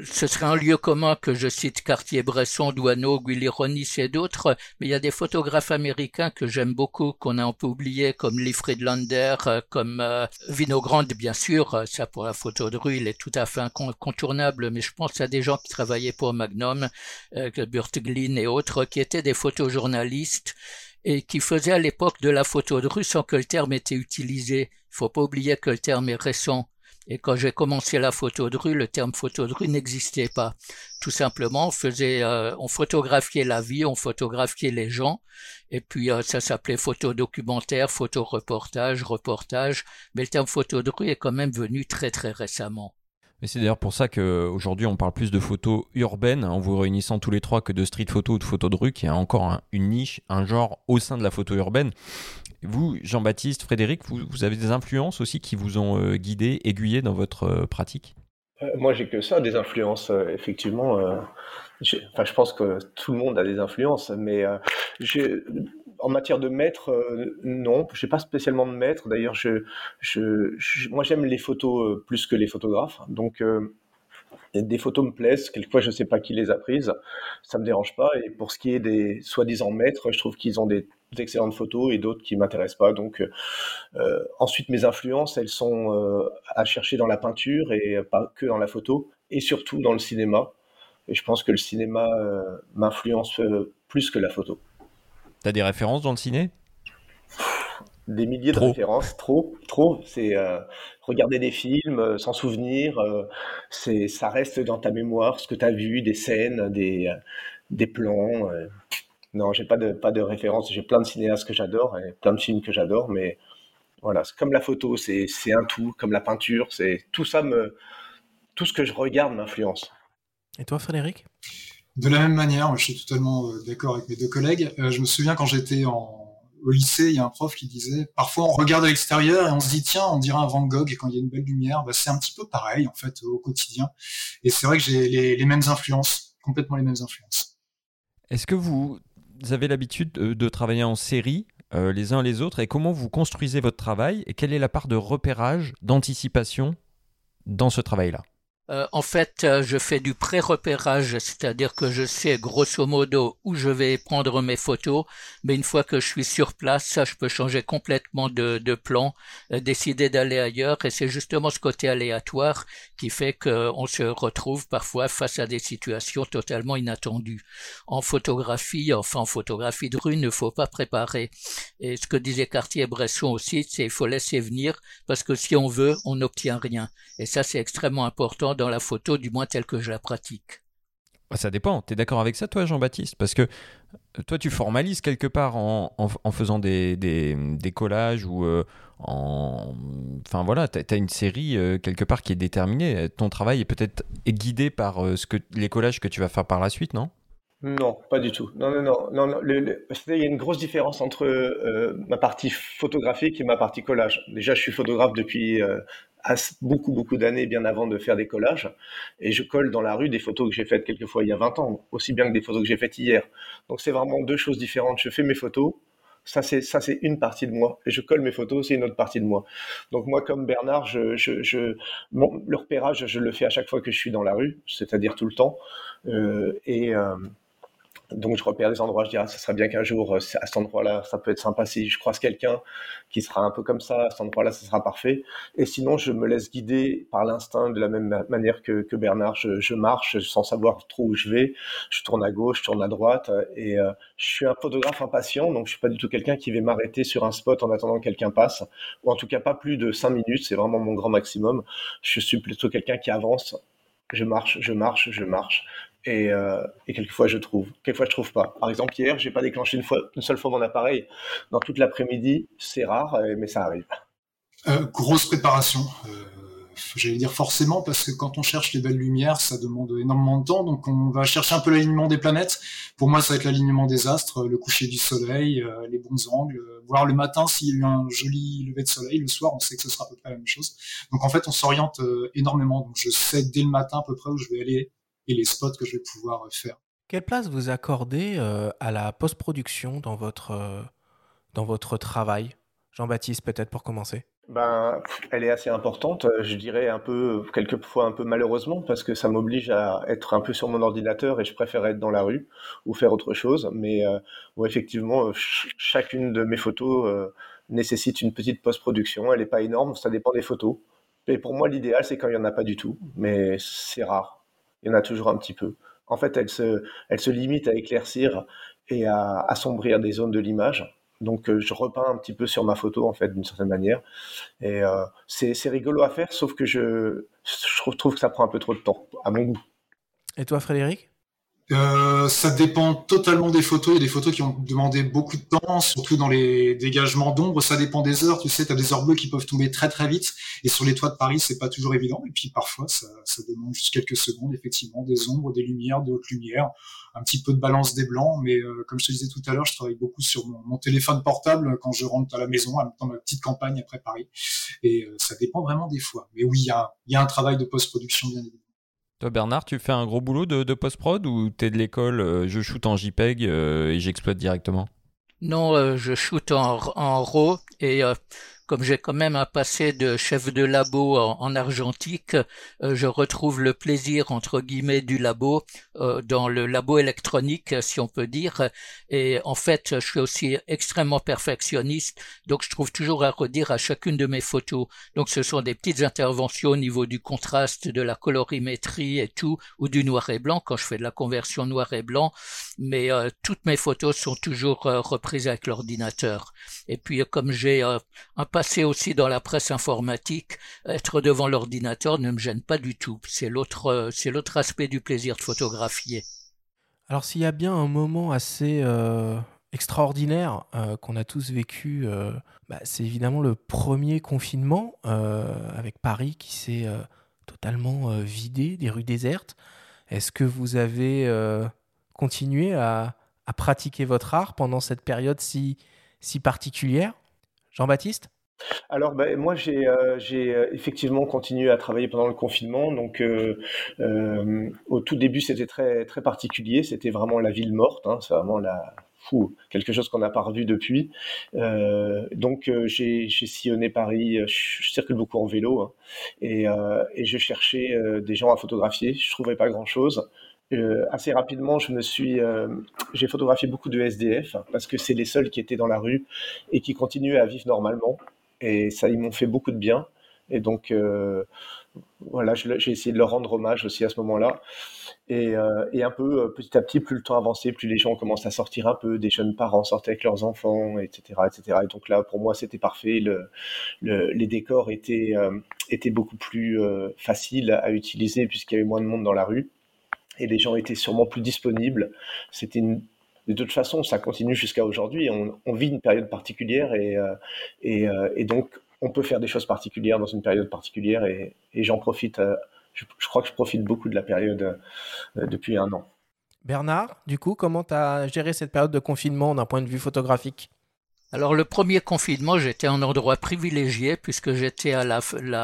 ce serait un lieu commun que je cite Cartier-Bresson, Douaneau, Guilleroni et d'autres, mais il y a des photographes américains que j'aime beaucoup, qu'on a un peu oubliés, comme Lee Friedlander, euh, comme euh, Vinogrand, bien sûr, euh, ça pour la photo de rue, il est tout à fait incontournable, mais je pense à des gens qui travaillaient pour Magnum, euh, Burt Glynn et autres, qui étaient des photojournalistes et qui faisaient à l'époque de la photo de rue sans que le terme était utilisé. Il faut pas oublier que le terme est récent. Et quand j'ai commencé la photo de rue, le terme photo de rue n'existait pas. Tout simplement, on euh, photographiait la vie, on photographiait les gens, et puis euh, ça s'appelait photo documentaire, photo reportage, reportage. Mais le terme photo de rue est quand même venu très très récemment. Mais c'est d'ailleurs pour ça qu'aujourd'hui on parle plus de photos urbaines en vous réunissant tous les trois que de street photo ou de photo de rue, qui a encore une niche, un genre au sein de la photo urbaine. Vous, Jean-Baptiste, Frédéric, vous, avez des influences aussi qui vous ont euh, guidé, aiguillé dans votre euh, pratique? Euh, Moi, j'ai que ça, des influences, effectivement. enfin, je pense que tout le monde a des influences, mais en matière de maître, non, je n'ai pas spécialement de maître. D'ailleurs, moi, j'aime les photos plus que les photographes. Donc, des photos me plaisent, quelquefois je ne sais pas qui les a prises, ça me dérange pas. Et pour ce qui est des soi-disant maîtres, je trouve qu'ils ont des d'excellentes photos et d'autres qui m'intéressent pas. Donc euh, ensuite mes influences, elles sont euh, à chercher dans la peinture et pas que dans la photo, et surtout dans le cinéma. Et je pense que le cinéma euh, m'influence plus que la photo. T'as des références dans le ciné? Des milliers de références, trop, trop. C'est regarder des films, s'en souvenir. c'est, ça reste dans ta mémoire ce que tu as vu, des scènes, des, des plans. Non, j'ai pas de, pas de référence. J'ai plein de cinéastes que j'adore et plein de films que j'adore, mais voilà, comme la photo, c'est un tout, comme la peinture, c'est tout ça me, tout ce que je regarde m'influence. Et toi, Frédéric? De la même manière, je suis totalement euh, d'accord avec mes deux collègues. Euh, je me souviens quand j'étais au lycée, il y a un prof qui disait parfois on regarde à l'extérieur et on se dit tiens, on dirait un Van Gogh et quand il y a une belle lumière, bah, c'est un petit peu pareil en fait au quotidien. Et c'est vrai que j'ai les, les mêmes influences, complètement les mêmes influences. Est-ce que vous avez l'habitude de, travailler en série les uns les autres et comment vous construisez votre travail et quelle est la part de repérage, d'anticipation dans ce travail-là? Euh, en fait, euh, je fais du pré-repérage, c'est-à-dire que je sais grosso modo où je vais prendre mes photos, mais une fois que je suis sur place, je peux changer complètement de, de plan, euh, décider d'aller ailleurs, et c'est justement ce côté aléatoire qui fait qu'on se retrouve parfois face à des situations totalement inattendues. En photographie, enfin en photographie de rue, il ne faut pas préparer. Et ce que disait Cartier-Bresson aussi, c'est il faut laisser venir, parce que si on veut, on n'obtient rien. Et ça, c'est extrêmement important dans la photo, du moins telle que je la pratique. Bah, ça dépend. Tu es d'accord avec ça, toi, Jean-Baptiste? Parce que euh, toi, tu formalises quelque part en, en, faisant des, des, des, collages ou euh, en. Enfin, voilà, tu as, une série euh, quelque part qui est déterminée. Ton travail est peut-être guidé par ce que, les collages que tu vas faire par la suite, non? Non, pas du tout. Non, non, non. non, il y a une grosse différence entre ma partie photographique et ma partie collage. Déjà, je suis photographe depuis beaucoup, beaucoup d'années, bien avant de faire des collages. Et je colle dans la rue des photos que j'ai faites quelquefois il y a 20 ans, aussi bien que des photos que j'ai faites hier. Donc c'est vraiment deux choses différentes. Je fais mes photos, ça c'est ça c'est une partie de moi et je colle mes photos c'est une autre partie de moi donc moi comme Bernard je, je, je le repérage je le fais à chaque fois que je suis dans la rue c'est-à-dire tout le temps euh, et euh, donc je repère des endroits, je dis ah, ça serait bien qu'un jour euh, à cet endroit-là, ça peut être sympa si je croise quelqu'un qui sera un peu comme ça, à cet endroit-là, ça sera parfait. Et sinon, je me laisse guider par l'instinct de la même manière que, que Bernard. Je, marche sans savoir trop où je vais. Je tourne à gauche, je tourne à droite. Et euh, je suis un photographe impatient, donc je suis pas du tout quelqu'un qui va m'arrêter sur un spot en attendant que quelqu'un passe, ou en tout cas pas plus de cinq minutes. C'est vraiment mon grand maximum. Je suis plutôt quelqu'un qui avance je marche, je marche, je marche. Euh, et, quelquefois je trouve, quelquefois je trouve pas. Par exemple hier, j'ai pas déclenché une, fois, une seule fois mon appareil dans toute l'après-midi. C'est rare, euh, mais ça arrive. Euh, grosse préparation. J'allais dire forcément parce que quand on cherche les belles lumières, ça demande énormément de temps. Donc on va chercher un peu l'alignement des planètes. Pour moi, ça va être l'alignement des astres, le coucher du soleil, les bons angles. Voir le matin s'il y a eu un joli lever de soleil. Le soir, on sait que ce sera à peu près la même chose. Donc en fait, on s'oriente énormément. Donc je sais dès le matin à peu près où je vais aller et les spots que je vais pouvoir euh, faire. Quelle place vous accordez euh, à la post-production dans votre, euh, dans votre travail? Jean-Baptiste, peut-être pour commencer ben, elle est assez importante, je dirais un peu, quelquefois un peu malheureusement, parce que ça m'oblige à être un peu sur mon ordinateur et je préfère être dans la rue ou faire autre chose. Mais effectivement, chacune de mes photos nécessite une petite post-production. Elle n'est pas énorme, ça dépend des photos. Et pour moi, l'idéal, c'est quand il n'y en a pas du tout, mais c'est rare il y en a toujours un petit peu. En fait, elle se, elle se limite à éclaircir et à assombrir des zones de l'image. Donc, euh, je repeins un petit peu sur ma photo, en fait, d'une certaine manière. Et euh, c'est rigolo à faire, sauf que je, je trouve que ça prend un peu trop de temps, à mon goût. Et toi, Frédéric? Euh, ça dépend totalement des photos. Il y a des photos qui ont demandé beaucoup de temps, surtout dans les dégagements d'ombre. Ça dépend des heures. Tu sais, tu as des heures bleues qui peuvent tomber très très vite. Et sur les toits de Paris, c'est pas toujours évident. Et puis parfois, ça, ça, demande juste quelques secondes, effectivement, des ombres, des lumières, de hautes lumières, un petit peu de balance des blancs. Mais euh, comme je te disais tout à l'heure, je travaille beaucoup sur mon, téléphone portable quand je rentre à la maison, dans ma petite campagne après Paris. Et euh, ça dépend vraiment des fois. Mais oui, il y a, y a un travail de post-production, bien évidemment. Toi, Bernard, tu fais un gros boulot de, post-prod ou t'es de l'école, euh, je shoot en JPEG euh, et j'exploite directement? Non, euh, je shoot en, en RAW et comme j'ai quand même un passé de chef de labo en, argentique, euh, je retrouve le plaisir entre guillemets du labo euh, dans le labo électronique, si on peut dire. Et en fait, je suis aussi extrêmement perfectionniste, donc je trouve toujours à redire à chacune de mes photos. Donc ce sont des petites interventions au niveau du contraste, de la colorimétrie et tout, ou du noir et blanc quand je fais de la conversion noir et blanc. Mais euh, toutes mes photos sont toujours reprises avec l'ordinateur. Et puis comme j'ai un passer aussi dans la presse informatique, être devant l'ordinateur ne me gêne pas du tout. C'est l'autre, c'est l'autre aspect du plaisir de photographier. Alors s'il y a bien un moment assez euh, extraordinaire euh, qu'on a tous vécu, euh, bah, c'est évidemment le premier confinement avec Paris qui s'est totalement vidé, des rues désertes. Est-ce que vous avez continué à, à, pratiquer votre art pendant cette période si, si particulière? Jean-Baptiste? Alors, ben, moi, j'ai euh, euh, effectivement continué à travailler pendant le confinement. Donc, euh, au tout début, c'était très, très particulier. C'était vraiment la ville morte. Hein. c'est vraiment la, quelque chose qu'on n'a pas revu depuis. donc j'ai sillonné Paris, je, circule beaucoup en vélo hein, et, et, je cherchais des gens à photographier. Je trouvais pas grand-chose. assez rapidement, je me suis, j'ai photographié beaucoup de SDF parce que c'est les seuls qui étaient dans la rue et qui continuaient à vivre normalement. Et ça, ils m'ont fait beaucoup de bien. Et donc, voilà, j'ai essayé de leur rendre hommage aussi à ce moment-là. Et, euh, un peu euh, petit à petit, plus le temps avançait, plus les gens commencent à sortir un peu, des jeunes parents sortaient avec leurs enfants, etc., etc. Et donc là, pour moi, c'était parfait. Le, le, les décors étaient, euh, étaient beaucoup plus faciles à utiliser puisqu'il y avait moins de monde dans la rue et les gens étaient sûrement plus disponibles. C'était une de toute façon, ça continue jusqu'à aujourd'hui. On, vit une période particulière et, et, et, donc on peut faire des choses particulières dans une période particulière et, j'en profite. Euh, je, crois que je profite beaucoup de la période euh, depuis un an. Bernard, du coup, comment tu as géré cette période de confinement d'un point de vue photographique? Alors le premier confinement, j'étais en endroit privilégié puisque j'étais à la,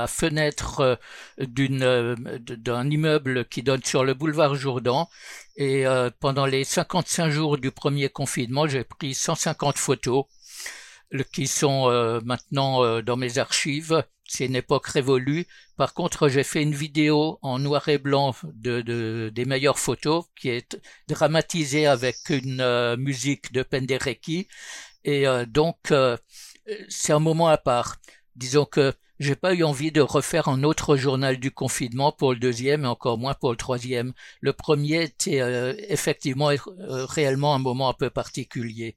fenêtre euh, d'une d'un immeuble qui donne sur le boulevard Jourdan et pendant les 55 jours du premier confinement, j'ai pris 150 photos qui sont euh, maintenant euh, dans mes archives. C'est une époque révolue. Par contre, j'ai fait une vidéo en noir et blanc de, de des meilleures photos qui est dramatisée avec une euh, musique de Penderecki. Et donc, c'est un moment à part. Disons que j'ai pas eu envie de refaire un autre journal du confinement pour le deuxième et encore moins pour le troisième. Le premier était effectivement réellement un moment un peu particulier.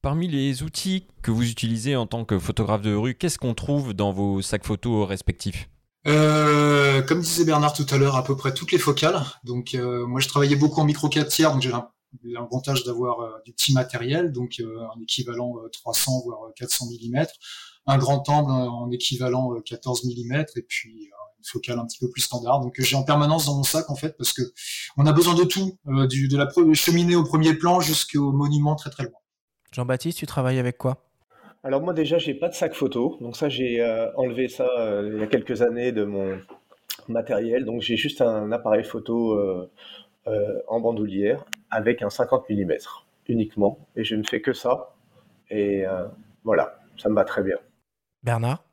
Parmi les outils que vous utilisez en tant que photographe de rue, qu'est-ce qu'on trouve dans vos sacs photos respectifs? Euh, Comme disait Bernard tout à l'heure, à peu près toutes les focales. Donc euh, moi je travaillais beaucoup en micro 4 tiers, donc j'ai l'avantage d'avoir euh, du petit matériel, donc un équivalent 300 voire 400 mm, un grand angle en équivalent 14 mm et puis une focale un petit peu plus standard. Donc j'ai en permanence dans mon sac en fait parce que on a besoin de tout, du, de la cheminée au premier plan jusqu'au monument très très loin. Jean-Baptiste, tu travailles avec quoi? Alors moi déjà, j'ai pas de sac photo, donc ça j'ai euh, enlevé ça euh, il y a quelques années de mon matériel, donc j'ai juste un appareil photo euh, en bandoulière avec un 50 mm uniquement, et je ne fais que ça, et voilà, ça me va très bien. Bernard?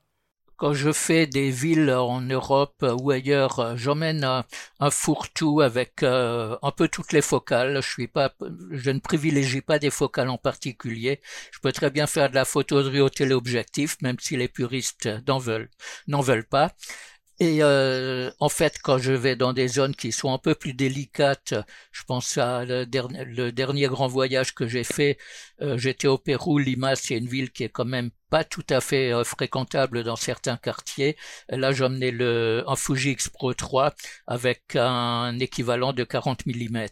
Quand je fais des villes en Europe ou ailleurs, j'emmène un, fourre-tout avec euh, un peu toutes les focales. Je suis pas, je ne privilégie pas des focales en particulier. Je peux très bien faire de la photo de rue au téléobjectif, même si les puristes n'en veulent, n'en veulent pas. Et euh, en fait, quand je vais dans des zones qui sont un peu plus délicates, je pense à le, dernier, le grand voyage que j'ai fait. Euh, j'étais au Pérou, Lima, c'est une ville qui est quand même pas tout à fait euh, fréquentable dans certains quartiers. Là, j'emmenais le un Fuji X Pro 3 avec un équivalent de 40 mm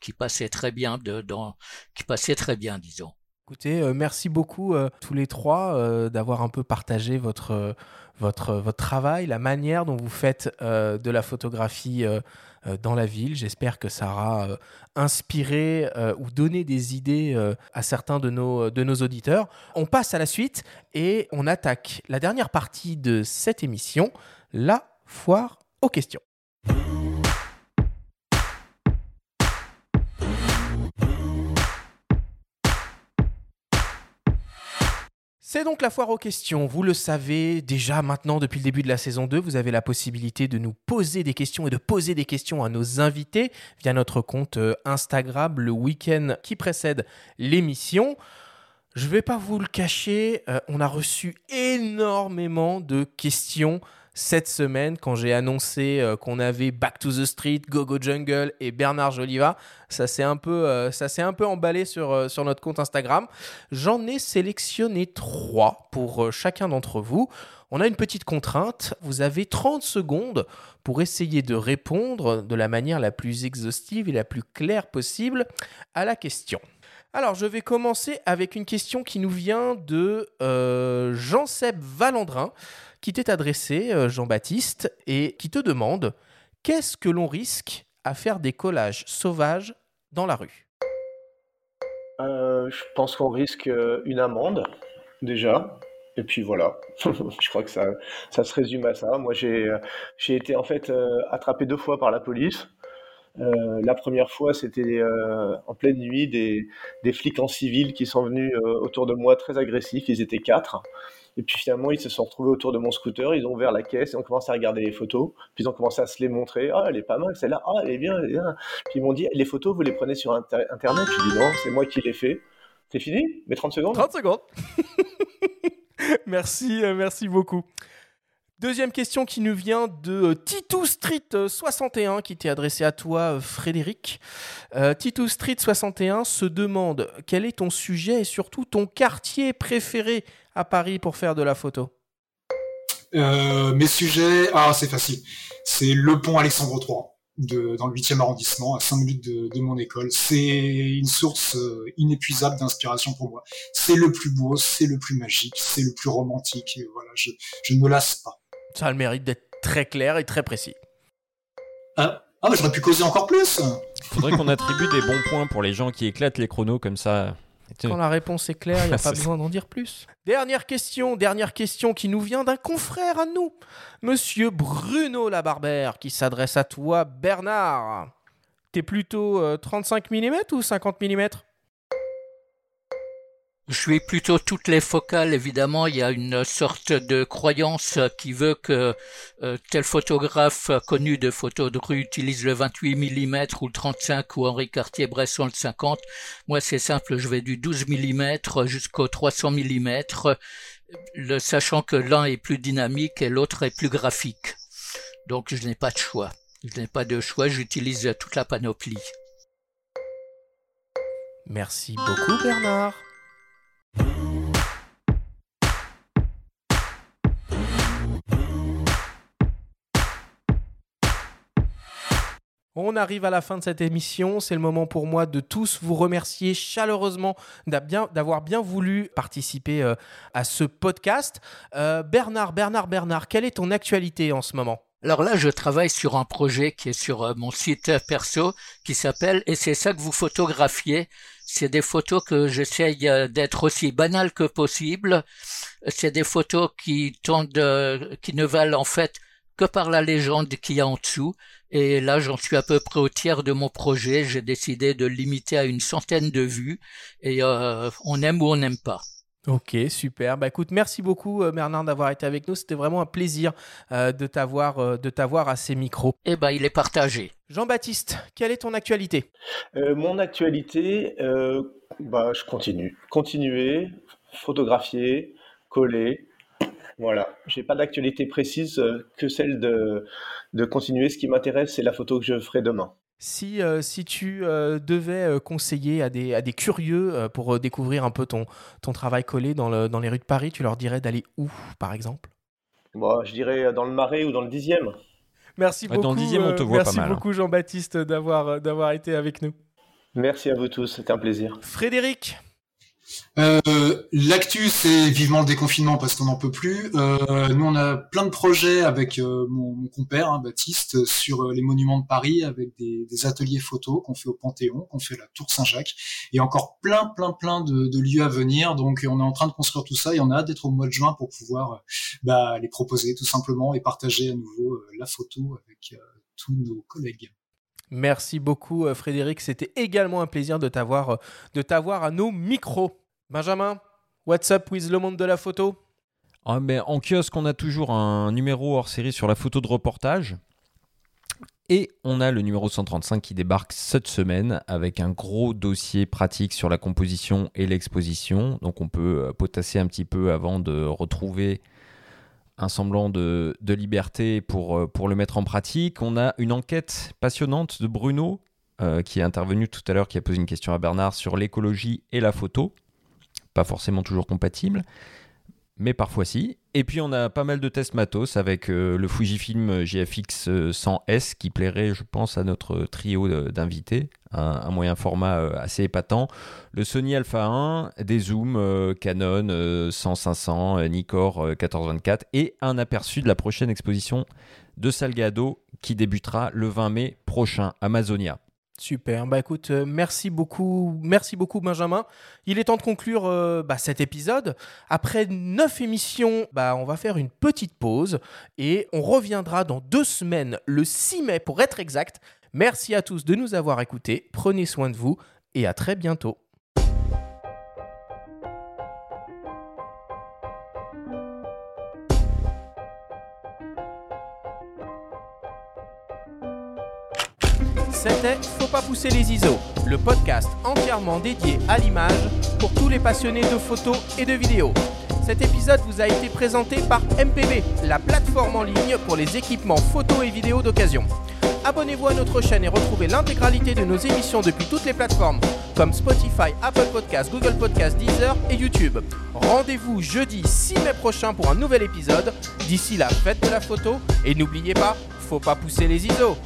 qui passait très bien de, dans, qui passait très bien, disons. Écoutez, merci beaucoup tous les trois d'avoir un peu partagé votre votre, votre travail, la manière dont vous faites euh, de la photographie euh, euh, dans la ville. J'espère que ça aura inspiré ou donné des idées à certains de nos, de nos auditeurs. On passe à la suite et on attaque la dernière partie de cette émission, la foire aux questions. C'est donc la foire aux questions. Vous le savez déjà maintenant depuis le début de la saison 2, vous avez la possibilité de nous poser des questions et de poser des questions à nos invités via notre compte euh, Instagram le week-end qui précède l'émission. Je ne vais pas vous le cacher, euh, on a reçu énormément de questions cette semaine quand j'ai annoncé euh, qu'on avait Back to the Street, Gogo Jungle et Bernard Joliva. Ça s'est un peu, euh, un peu emballé sur, euh, sur notre compte Instagram. J'en ai sélectionné trois pour chacun d'entre vous. On a une petite contrainte. Vous avez 30 secondes pour essayer de répondre de la manière la plus exhaustive et la plus claire possible à la question. Alors, je vais commencer avec une question qui nous vient de Jean-Seb Valandrin qui t'est adressé, euh, Jean-Baptiste, et qui te demande qu'est-ce que l'on risque à faire des collages sauvages dans la rue? Euh, Je pense qu'on risque euh, une amende, déjà. Et puis voilà, je crois que ça, ça se résume à ça. Moi, j'ai été en fait attrapé deux fois par la police. la première fois, c'était en pleine nuit, des, des, flics en civil qui sont venus autour de moi très agressifs. Ils étaient quatre. Et puis finalement, ils se sont retrouvés autour de mon scooter, ils ont ouvert la caisse et ont commencé à regarder les photos. Puis ils ont commencé à se les montrer. Ah, elle est pas mal, celle-là. Ah, elle est bien, elle est bien. Puis ils m'ont dit, les photos, vous les prenez sur Internet Je dis non, c'est moi qui les fais. C'est fini? Mais 30 secondes? 30 secondes. merci, euh, merci beaucoup. Deuxième question qui nous vient de euh, Titou Street 61 qui t'est adressée à toi, euh, Frédéric. Titou Street 61 se demande quel est ton sujet et surtout ton quartier préféré à Paris pour faire de la photo? Mes sujets, ah c'est facile. C'est le pont Alexandre III dans le 8e arrondissement, à 5 minutes de, mon école. C'est une source euh, inépuisable d'inspiration pour moi. C'est le plus beau, c'est le plus magique, c'est le plus romantique. Et voilà, je, ne me lasse pas. Ça a le mérite d'être très clair et très précis. Ah, ah j'aurais pu causer encore plus. Faudrait qu'on attribue des bons points pour les gens qui éclatent les chronos comme ça. Quand la réponse est claire, il n'y a pas besoin d'en dire plus. Dernière question, dernière question qui nous vient d'un confrère à nous, Monsieur Bruno Labarbère, qui s'adresse à toi, Bernard. T'es plutôt 35 euh, mm ou 50 mm je suis plutôt toutes les focales, évidemment. Il y a une sorte de croyance qui veut que euh, tel photographe connu de photos de rue utilise le 28 mm ou le 35 ou Henri Cartier-Bresson le 50. Moi, c'est simple, je vais du 12 mm jusqu'au 300 mm, sachant que l'un est plus dynamique et l'autre est plus graphique. Donc, je n'ai pas de choix. Je n'ai pas de choix, j'utilise toute la panoplie. Merci beaucoup, Bernard. On arrive à la fin de cette émission. C'est le moment pour moi de tous vous remercier chaleureusement d'avoir bien, voulu participer euh, à ce podcast. Euh, Bernard, Bernard, Bernard, quelle est ton actualité en ce moment? Alors là, je travaille sur un projet qui est sur euh, mon site perso qui s'appelle Et c'est ça que vous photographiez. C'est des photos que j'essaye d'être aussi banales que possible. C'est des photos qui tendent, qui ne valent en fait que par la légende qu'il y a en dessous. Et là, j'en suis à peu près au tiers de mon projet. J'ai décidé de limiter à une centaine de vues. Et euh, on aime ou on n'aime pas. Ok, super. Bah écoute, merci beaucoup euh, Bernard d'avoir été avec nous. C'était vraiment un plaisir euh, de t'avoir de t'avoir à ces micros. Eh ben, il est partagé. Jean-Baptiste, quelle est ton actualité? Mon actualité, bah, je continue, continuer, photographier, coller, voilà, j'ai pas d'actualité précise euh, que celle de, de continuer. Ce qui m'intéresse, c'est la photo que je ferai demain. Si, euh, si tu euh, devais conseiller à des, à des curieux pour découvrir un peu ton, ton travail collé dans, le, dans les rues de Paris, tu leur dirais d'aller où, par exemple? Moi, Je dirais dans le Marais ou dans le 10e. Merci beaucoup. Dans le 10e, on te voit merci pas mal. Hein. beaucoup, Jean-Baptiste, d'avoir, d'avoir été avec nous. Merci à vous tous, c'était un plaisir. Frédéric euh, L'actu, c'est vivement le déconfinement parce qu'on n'en peut plus. Euh, nous, on a plein de projets avec euh, mon, compère, hein, Baptiste, sur euh, les monuments de Paris, avec des, ateliers photos qu'on fait au Panthéon, qu'on fait à la Tour Saint-Jacques, et encore plein, plein, plein de, lieux à venir. Donc, on est en train de construire tout ça, et on a hâte d'être au mois de juin pour pouvoir bah, les proposer tout simplement et partager à nouveau la photo avec tous nos collègues. Merci beaucoup euh, Frédéric, c'était également un plaisir de t'avoir euh, de t'avoir à nos micros. Benjamin, what's up with le monde de la photo? Ah, En kiosque, on a toujours un numéro hors série sur la photo de reportage. Et on a le numéro 135 qui débarque cette semaine avec un gros dossier pratique sur la composition et l'exposition. Donc on peut euh, potasser un petit peu avant de retrouver un semblant de, liberté pour, euh, pour le mettre en pratique. On a une enquête passionnante de Bruno, euh, qui est intervenu tout à l'heure, qui a posé une question à Bernard sur l'écologie et la photo. Pas forcément toujours compatible mais parfois si. Et puis on a pas mal de tests matos avec euh, le Fujifilm GFX 100S qui plairait, je pense, à notre trio d'invités. Un, moyen format euh, assez épatant. Le Sony Alpha 1, des zooms euh, Canon 100-500, Nikkor 1424 et un aperçu de la prochaine exposition de Salgado qui débutera le 20 mai prochain, Amazonia. Super. Bah euh, merci beaucoup, merci beaucoup Benjamin. Il est temps de conclure euh, bah, cet épisode. Après neuf émissions, bah, on va faire une petite pause et on reviendra dans deux semaines, le 6 mai pour être exact. Merci à tous de nous avoir écoutés, prenez soin de vous et à très bientôt. C'était Faut pas pousser les ISO, le podcast entièrement dédié à l'image pour tous les passionnés de photos et de vidéos. Cet épisode vous a été présenté par MPB, la plateforme en ligne pour les équipements photos et vidéos d'occasion. Abonnez-vous à notre chaîne et retrouvez l'intégralité de nos émissions depuis toutes les plateformes comme Spotify, Apple Podcasts, Google Podcasts, Deezer et YouTube. Rendez-vous jeudi 6 mai prochain pour un nouvel épisode. D'ici la fête de la photo et n'oubliez pas, faut pas pousser les ISO.